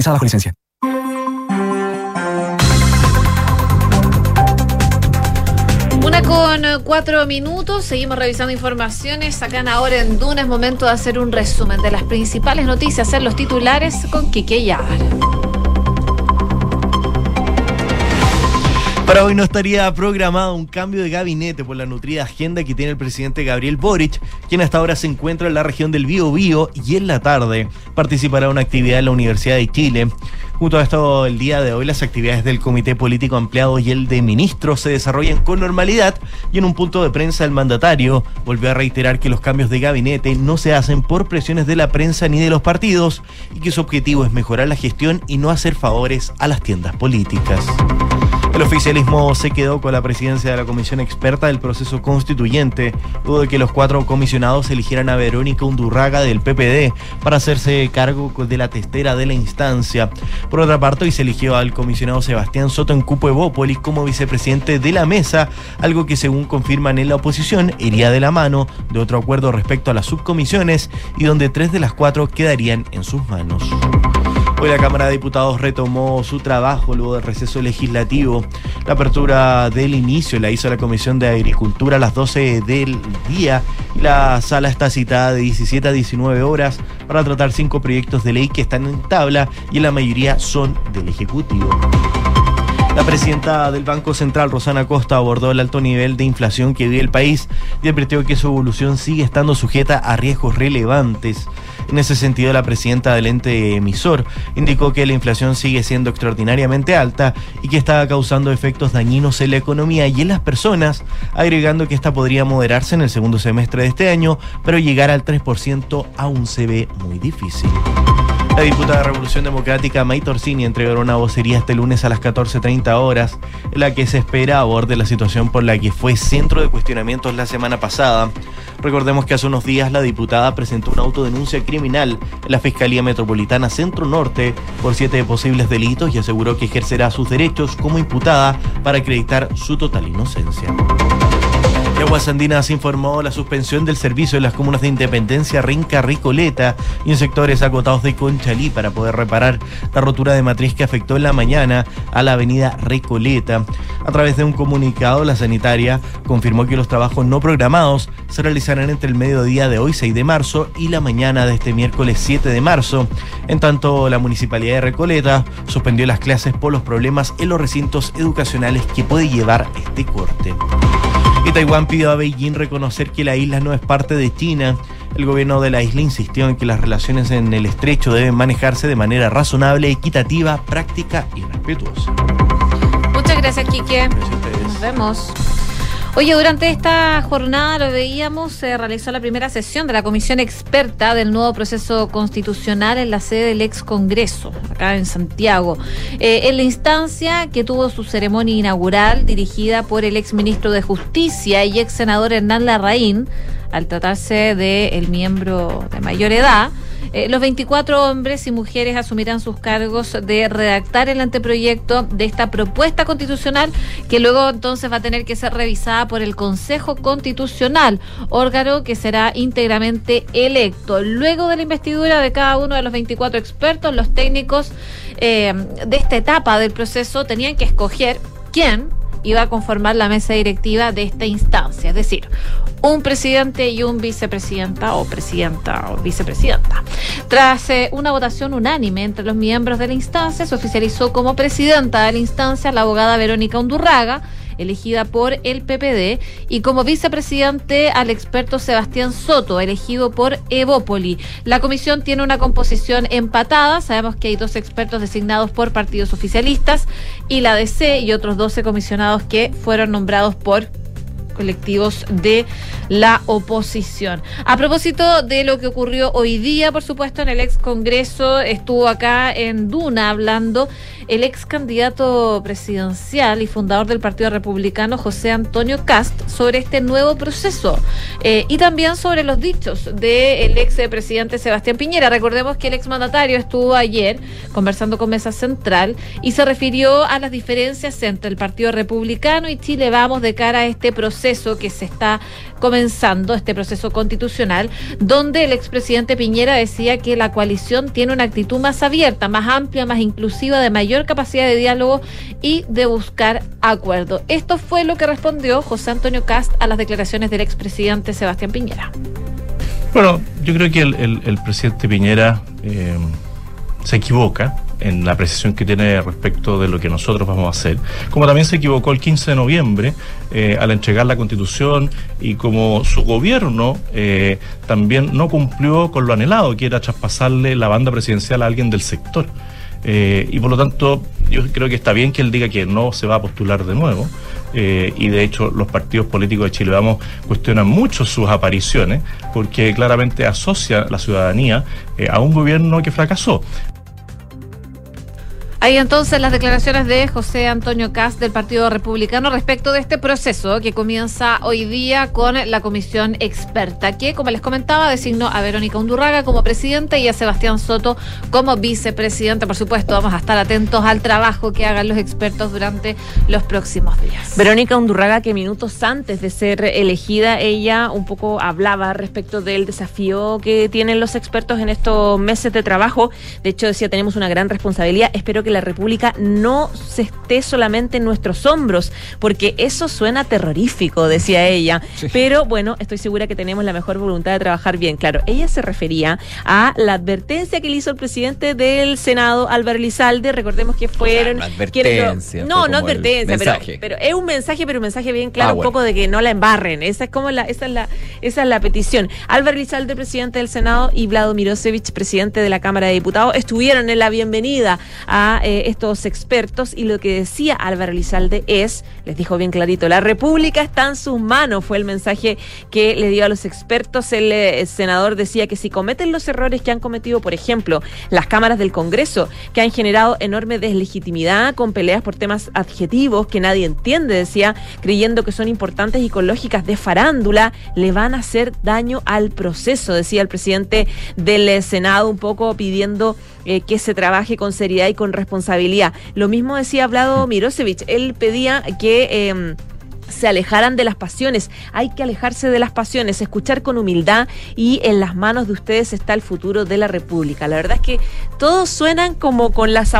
Una con cuatro minutos, seguimos revisando informaciones. Acá en ahora en Duna es momento de hacer un resumen de las principales noticias, hacer los titulares con Quique Yar.
Para hoy no estaría programado un cambio de gabinete por la nutrida agenda que tiene el presidente Gabriel Boric, quien hasta ahora se encuentra en la región del Bío Bío y en la tarde participará en una actividad en la Universidad de Chile. Junto a esto, el día de hoy las actividades del Comité Político Ampliado y el de Ministros se desarrollan con normalidad y en un punto de prensa el mandatario volvió a reiterar que los cambios de gabinete no se hacen por presiones de la prensa ni de los partidos y que su objetivo es mejorar la gestión y no hacer favores a las tiendas políticas. El oficialismo se quedó con la presidencia de la comisión experta del proceso constituyente, luego de que los cuatro comisionados eligieran a Verónica Undurraga del PPD para hacerse cargo de la testera de la instancia. Por otra parte, se eligió al comisionado Sebastián Soto en Cupo como vicepresidente de la mesa, algo que según confirman en la oposición iría de la mano de otro acuerdo respecto a las subcomisiones y donde tres de las cuatro quedarían en sus manos. Hoy la Cámara de Diputados retomó su trabajo luego del receso legislativo. La apertura del inicio la hizo la Comisión de Agricultura a las 12 del día y la sala está citada de 17 a 19 horas para tratar cinco proyectos de ley que están en tabla y la mayoría son del Ejecutivo. La presidenta del Banco Central, Rosana Costa, abordó el alto nivel de inflación que vive el país y advirtió que su evolución sigue estando sujeta a riesgos relevantes. En ese sentido, la presidenta del ente emisor indicó que la inflación sigue siendo extraordinariamente alta y que está causando efectos dañinos en la economía y en las personas, agregando que esta podría moderarse en el segundo semestre de este año, pero llegar al 3% aún se ve muy difícil. La diputada de Revolución Democrática May Torsini entregó una vocería este lunes a las 14.30 horas, la que se espera aborde la situación por la que fue centro de cuestionamientos la semana pasada. Recordemos que hace unos días la diputada presentó una autodenuncia criminal en la Fiscalía Metropolitana Centro Norte por siete posibles delitos y aseguró que ejercerá sus derechos como imputada para acreditar su total inocencia. Y Aguas Andinas informó la suspensión del servicio en las comunas de Independencia, Rinca, Ricoleta y en sectores acotados de Conchalí para poder reparar la rotura de matriz que afectó en la mañana a la avenida Recoleta. A través de un comunicado, la sanitaria confirmó que los trabajos no programados se realizarán entre el mediodía de hoy, 6 de marzo, y la mañana de este miércoles 7 de marzo. En tanto, la municipalidad de Recoleta suspendió las clases por los problemas en los recintos educacionales que puede llevar este corte. Y Taiwán pidió a Beijing reconocer que la isla no es parte de China. El gobierno de la isla insistió en que las relaciones en el estrecho deben manejarse de manera razonable, equitativa, práctica y respetuosa.
Muchas gracias, Quique. Nos vemos. Oye, durante esta jornada lo veíamos, se realizó la primera sesión de la comisión experta del nuevo proceso constitucional en la sede del ex Congreso, acá en Santiago. Eh, en la instancia que tuvo su ceremonia inaugural, dirigida por el ex ministro de Justicia y ex senador Hernán Larraín, al tratarse de el miembro de mayor edad, eh, los 24 hombres y mujeres asumirán sus cargos de redactar el anteproyecto de esta propuesta constitucional que luego entonces va a tener que ser revisada por el Consejo Constitucional, órgano que será íntegramente electo. Luego de la investidura de cada uno de los 24 expertos, los técnicos eh, de esta etapa del proceso tenían que escoger quién iba a conformar la mesa directiva de esta instancia, es decir, un presidente y un vicepresidenta o presidenta o vicepresidenta. Tras eh, una votación unánime entre los miembros de la instancia, se oficializó como presidenta de la instancia la abogada Verónica Undurraga, elegida por el PPD, y como vicepresidente al experto Sebastián Soto, elegido por Evópoli. La comisión tiene una composición empatada, sabemos que hay dos expertos designados por partidos oficialistas y la DC y otros 12 comisionados que fueron nombrados por colectivos de la oposición. A propósito de lo que ocurrió hoy día, por supuesto, en el ex Congreso, estuvo acá en Duna hablando el ex candidato presidencial y fundador del Partido Republicano, José Antonio Cast, sobre este nuevo proceso eh, y también sobre los dichos del ex presidente Sebastián Piñera. Recordemos que el ex mandatario estuvo ayer conversando con Mesa Central y se refirió a las diferencias entre el Partido Republicano y Chile Vamos de cara a este proceso que se está comenzando, este proceso constitucional, donde el expresidente Piñera decía que la coalición tiene una actitud más abierta, más amplia, más inclusiva, de mayor capacidad de diálogo y de buscar acuerdo. Esto fue lo que respondió José Antonio Cast a las declaraciones del expresidente Sebastián Piñera.
Bueno, yo creo que el, presidente Piñera eh, se equivoca en la apreciación que tiene respecto de lo que nosotros vamos a hacer, como también se equivocó el 15 de noviembre eh, al entregar la constitución y como su gobierno eh, también no cumplió con lo anhelado, que era traspasarle la banda presidencial a alguien del sector. Eh, y por lo tanto, yo creo que está bien que él diga que no se va a postular de nuevo. y de hecho, los partidos políticos de Chile Vamos cuestionan mucho sus apariciones porque claramente asocia la ciudadanía a un gobierno que fracasó.
Hay entonces las declaraciones de José Antonio Cast del Partido Republicano respecto de este proceso que comienza hoy día con la comisión experta, que, como les comentaba, designó a Verónica Undurraga como presidente y a Sebastián Soto como vicepresidente. Por supuesto, vamos a estar atentos al trabajo que hagan los expertos durante los próximos días.
Verónica Undurraga, que minutos antes de ser elegida, ella un poco hablaba respecto del desafío que tienen los expertos en estos meses de trabajo. De hecho, decía, tenemos una gran responsabilidad. Espero que la República no se esté solamente en nuestros hombros, porque eso suena terrorífico, decía ella. Pero bueno, estoy segura que tenemos la mejor voluntad de trabajar bien. Claro, ella se refería a la advertencia que le hizo el presidente del Senado, Álvaro Lizalde. Recordemos que fueron.
no advertencia.
no, no advertencia, pero, pero, es un mensaje, pero un mensaje bien claro, ah, un poco de que no la embarren. Esa es como la, esa es la, esa es la petición. Álvaro Lizalde, presidente del Senado, y Vlado Mirosevich, presidente de la Cámara de Diputados, estuvieron en la bienvenida a eh, estos expertos y lo que decía Álvaro Lizalde es, les dijo bien clarito, la República está en sus manos, fue el mensaje que le dio a los expertos. El, eh, senador decía que si cometen los errores que han cometido, por ejemplo, las cámaras del Congreso, que han generado enorme deslegitimidad con peleas por temas adjetivos que nadie entiende, decía, creyendo que son importantes y con lógicas de farándula, le van a hacer daño al proceso, decía el presidente del eh, Senado, un poco pidiendo eh, que se trabaje con seriedad y con responsabilidad. Lo mismo decía Vlado Mirosevich, él pedía que... Em, se alejaran de las pasiones. Hay que alejarse de las pasiones, escuchar con humildad y en las manos de ustedes está el futuro de la República. La verdad es que todos suenan como con, las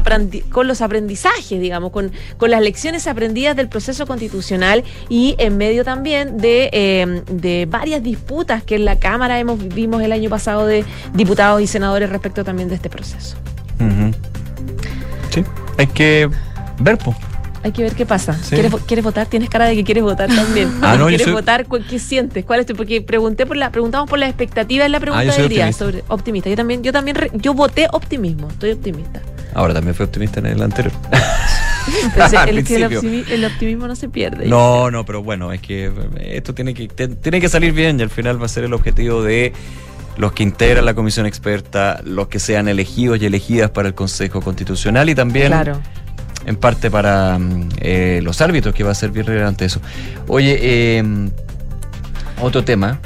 con los aprendizajes, digamos, con, con las lecciones aprendidas del proceso constitucional y en medio también de, eh, de varias disputas que en la Cámara hemos vimos el año pasado de diputados y senadores respecto también de este proceso.
Sí, hay que ver, po.
Hay que ver qué pasa.
Sí.
¿Quieres, quieres votar? Tienes cara de que quieres votar también.
Ah, *laughs* no,
¿Quieres
soy-
votar? ¿Cu- ¿Qué sientes? ¿Cuál es tu? Porque pregunté por la, preguntamos por las expectativas en la pregunta
Ah, yo soy
del día sobre optimista. Yo también, yo también, re- yo voté optimismo. Estoy optimista.
Ahora también fui optimista en el anterior. *laughs* *laughs*
El, optimismo no se pierde.
No, no, pero bueno, es que eh, esto tiene que, te- tiene que salir bien y al final va a ser el objetivo de los que integran la comisión experta, los que sean elegidos y elegidas para el Consejo Constitucional y también
Claro.
En parte para mm, eh, los árbitros, que va a ser bien relevante eso. Oye, eh, otro tema.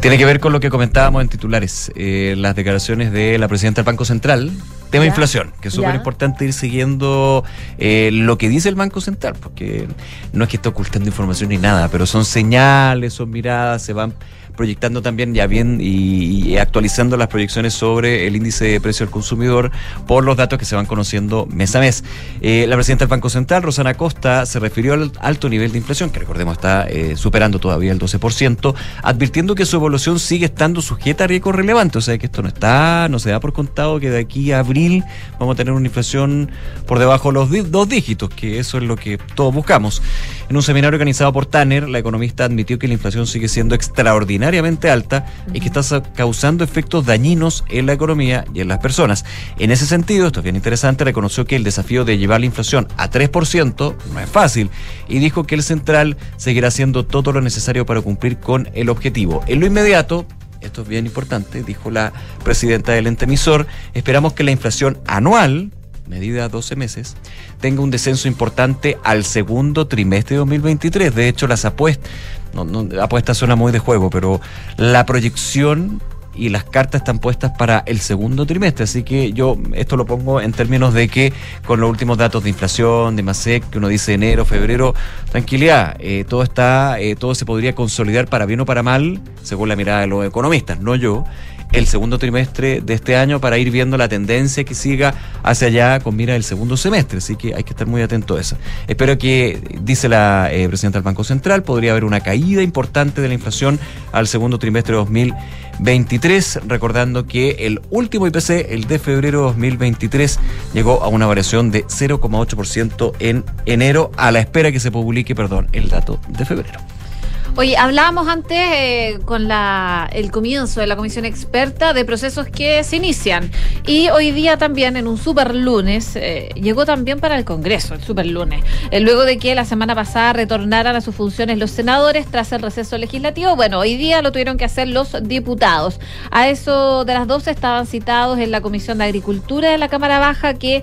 Tiene que ver con lo que comentábamos en titulares, eh, las declaraciones de la presidenta del Banco Central, tema
Ya.
inflación, que es súper importante ir siguiendo eh, lo que dice el Banco Central, porque no es que esté ocultando información ni nada, pero son señales, son miradas, se van proyectando también ya bien y, actualizando las proyecciones sobre el índice de precio del consumidor por los datos que se van conociendo mes a mes. Eh, la presidenta del Banco Central, Rosana Costa, se refirió al alto nivel de inflación, que recordemos está eh, superando todavía el 12%, advirtiendo que su evolución sigue estando sujeta a riesgos relevantes, o sea que esto no está, no se da por contado que de aquí a abril vamos a tener una inflación por debajo de los dos dígitos, que eso es lo que todos buscamos. En un seminario organizado por Tanner, la economista admitió que la inflación sigue siendo extraordinariamente alta y que está sa- causando efectos dañinos en la economía y en las personas. En ese sentido, esto es bien interesante, reconoció que el desafío de llevar la inflación a 3% no es fácil y dijo que el central seguirá haciendo todo lo necesario para cumplir con el objetivo. En lo inmediato, esto es bien importante, dijo la presidenta del ente emisor, esperamos que la inflación anual, medida a 12 meses, tenga un descenso importante al segundo trimestre de 2023. De hecho, las apuestas, no, no, apuesta suena muy de juego, pero la proyección y las cartas están puestas para el segundo trimestre. Así que yo esto lo pongo en términos de que con los últimos datos de inflación, de MASEC, que uno dice enero, febrero, tranquilidad, eh, todo está, eh, todo se podría consolidar para bien o para mal, según la mirada de los economistas, no yo el segundo trimestre de este año para ir viendo la tendencia que siga hacia allá con mira el segundo semestre. Así que hay que estar muy atento a eso. Espero que, dice la eh, presidenta del Banco Central, podría haber una caída importante de la inflación al segundo trimestre de 2023, recordando que el último IPC, el de febrero de 2023, llegó a una variación de 0,8% en enero, a la espera que se publique, perdón, el dato de febrero.
Oye, hablábamos antes eh, con la, el comienzo de la comisión experta de procesos que se inician. Y hoy día también, en un super lunes, eh, llegó también para el Congreso, el super lunes. Eh, luego de que la semana pasada retornaran a sus funciones los senadores tras el receso legislativo, bueno, hoy día lo tuvieron que hacer los diputados. A eso de las 12 estaban citados en la Comisión de Agricultura de la Cámara Baja que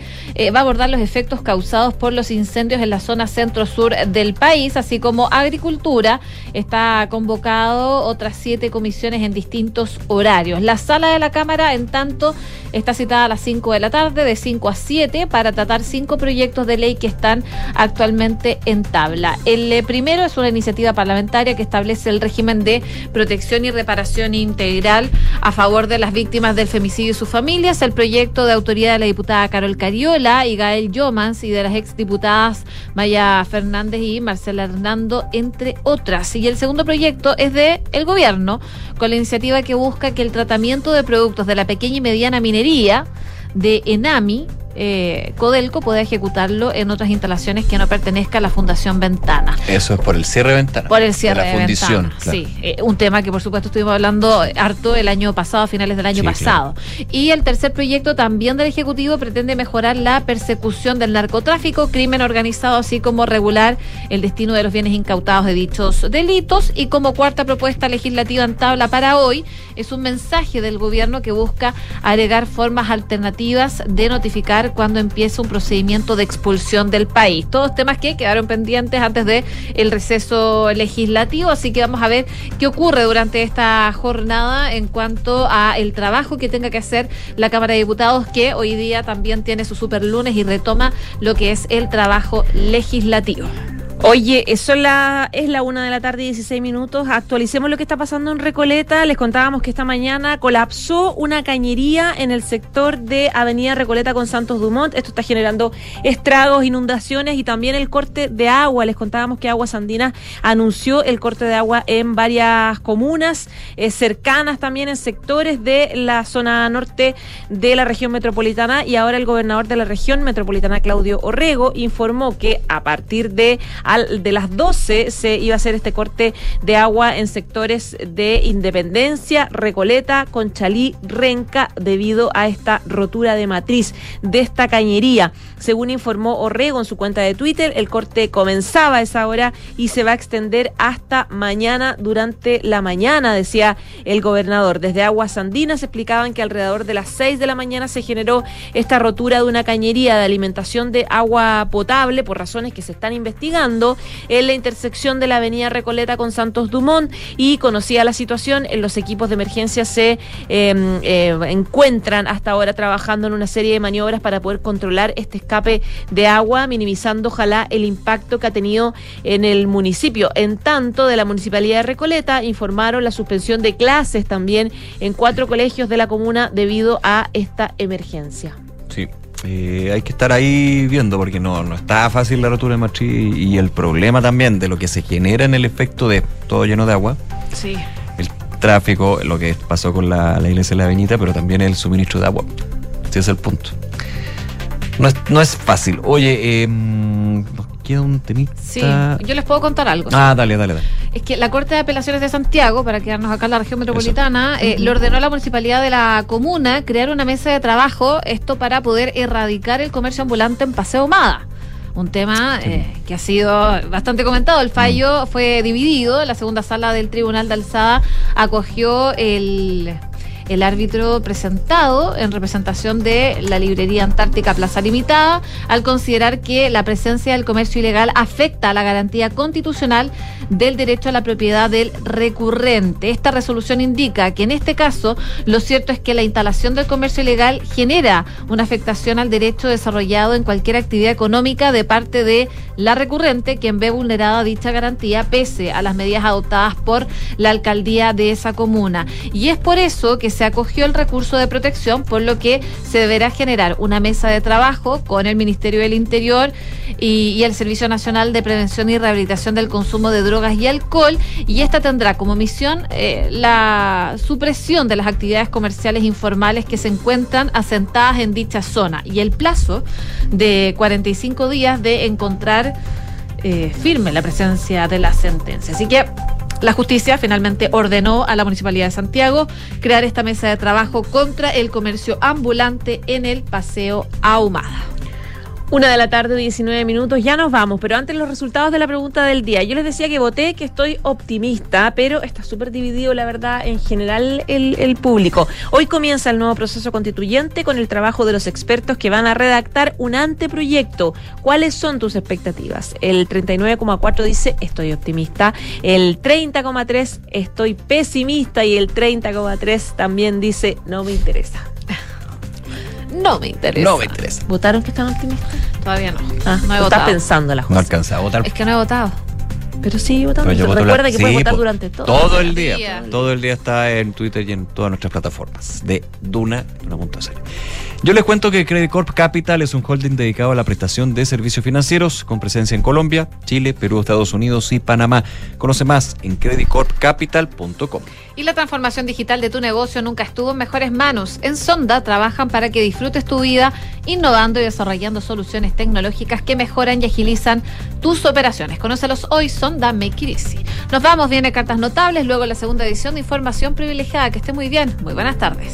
va a abordar los efectos causados por los incendios en la zona centro-sur del país, así como Agricultura está convocado otras siete comisiones en distintos horarios. La sala de la Cámara, en tanto, está citada a las 5 de la tarde, de 5 a 7, para tratar cinco proyectos de ley que están actualmente en tabla. El eh, primero es una iniciativa parlamentaria que establece el régimen de protección y reparación integral a favor de las víctimas del femicidio y sus familias. El proyecto de autoridad de la diputada Carol Cariola y Gael Yomans y de las exdiputadas Maya Fernández y Marcela Hernando, entre otras. El segundo proyecto es de el gobierno, con la iniciativa que busca que el tratamiento de productos de la pequeña y mediana minería de Enami, eh, Codelco, pueda ejecutarlo en otras instalaciones que no pertenezcan a la Fundación Ventana.
Eso es por el cierre de ventana.
Por el cierre
de
de,
la fundición.
ventana,
claro.
Sí, eh, un tema que por supuesto estuvimos hablando harto el año pasado, a finales del año
Sí,
pasado. Y el tercer proyecto también del Ejecutivo pretende mejorar la persecución del narcotráfico, crimen organizado, así como regular el destino de los bienes incautados de dichos delitos. Y como cuarta propuesta legislativa en tabla para hoy, es un mensaje del gobierno que busca agregar formas alternativas de notificar indicar cuándo empieza un procedimiento de expulsión del país. Todos temas que quedaron pendientes antes de el receso legislativo, así que vamos a ver qué ocurre durante esta jornada en cuanto a el trabajo que tenga que hacer la Cámara de Diputados, que hoy día también tiene su super lunes y retoma lo que es el trabajo legislativo.
Oye, eso es la una de la tarde y 16 minutos. Actualicemos lo que está pasando en Recoleta. Les contábamos que esta mañana colapsó una cañería en el sector de Avenida Recoleta con Santos Dumont. Esto está generando estragos, inundaciones y también el corte de agua. Les contábamos que Aguas Andinas anunció el corte de agua en varias comunas eh, cercanas también en sectores de la zona norte de la región metropolitana y ahora el gobernador de la región metropolitana, Claudio Orrego, informó que a partir de al, de las 12 se iba a hacer este corte de agua en sectores de Independencia, Recoleta, Conchalí, Renca, debido a esta rotura de matriz de esta cañería. Según informó Orrego en su cuenta de Twitter, el corte comenzaba a esa hora y se va a extender hasta mañana durante la mañana, decía el gobernador. Desde Aguas Andinas explicaban que alrededor de las 6 de la mañana se generó esta rotura de una cañería de alimentación de agua potable por razones que se están investigando en la intersección de la avenida Recoleta con Santos Dumont y conocía la situación, los equipos de emergencia se eh, eh, encuentran hasta ahora trabajando en una serie de maniobras para poder controlar este escape de agua, minimizando ojalá el impacto que ha tenido en el municipio. En tanto, de la Municipalidad de Recoleta informaron la suspensión de clases también en cuatro colegios de la comuna debido a esta emergencia.
Eh, hay que estar ahí viendo porque no, no está fácil la rotura de matriz y el problema también de lo que se genera en el efecto de todo lleno de agua.
Sí.
El tráfico, lo que pasó con la, la iglesia de la Avenida, pero también el suministro de agua. Ese es el punto. No es, no es fácil. Oye, eh, nos queda un temita.
Sí, yo les puedo contar algo.
Ah, dale, dale, dale.
Es que la Corte de Apelaciones de Santiago, para quedarnos acá en la región metropolitana, eh, le ordenó a la municipalidad de la comuna crear una mesa de trabajo, esto para poder erradicar el comercio ambulante en Paseo Mada. Un tema eh, que ha sido bastante comentado. El fallo fue dividido. La segunda sala del Tribunal de Alzada acogió el el árbitro presentado en representación de la librería Antártica Plaza Limitada, al considerar que la presencia del comercio ilegal afecta a la garantía constitucional del derecho a la propiedad del recurrente. Esta resolución indica que en este caso lo cierto es que la instalación del comercio ilegal genera una afectación al derecho desarrollado en cualquier actividad económica de parte de la recurrente, quien ve vulnerada dicha garantía pese a las medidas adoptadas por la alcaldía de esa comuna. Y es por eso que se acogió el recurso de protección, por lo que se deberá generar una mesa de trabajo con el Ministerio del Interior y, y el Servicio Nacional de Prevención y Rehabilitación del Consumo de Drogas y Alcohol, y esta tendrá como misión eh, la supresión de las actividades comerciales informales que se encuentran asentadas en dicha zona y el plazo de 45 días de encontrar eh, firme la presencia de la sentencia. Así que la justicia finalmente ordenó a la Municipalidad de Santiago crear esta mesa de trabajo contra el comercio ambulante en el Paseo Ahumada.
Una de la tarde, 19 minutos, ya nos vamos, pero antes los resultados de la pregunta del día. Yo les decía que voté, que estoy optimista, pero está súper dividido, la verdad, en general el, el, público. Hoy comienza el nuevo proceso constituyente con el trabajo de los expertos que van a redactar un anteproyecto. ¿Cuáles son tus expectativas? El 39,4 dice estoy optimista, el 30,3 estoy pesimista y el 30,3 también dice no me interesa.
No me interesa.
No me interesa.
¿Votaron que están optimistas?
Todavía no.
Ah,
no he
estás
votado.
pensando las
No alcancé a votar.
Es que no he votado.
Pero sí, votando.
Pero
Recuerda
la-
que
sí,
puedes votar durante todo.
Todo el día.
día.
Todo el día está en Twitter y en todas nuestras plataformas de Duna, una punto serio. Yo les cuento que Credit Corp Capital es un holding dedicado a la prestación de servicios financieros con presencia en Colombia, Chile, Perú, Estados Unidos y Panamá. Conoce más en creditcorpcapital.com.
Y la transformación digital de tu negocio nunca estuvo en mejores manos. En Sonda trabajan para que disfrutes tu vida innovando y desarrollando soluciones tecnológicas que mejoran y agilizan tus operaciones. Conócelos hoy, Sonda Make It Easy. Nos vamos, viene Cartas Notables, luego la segunda edición de Información Privilegiada. Que esté muy bien. Muy buenas tardes.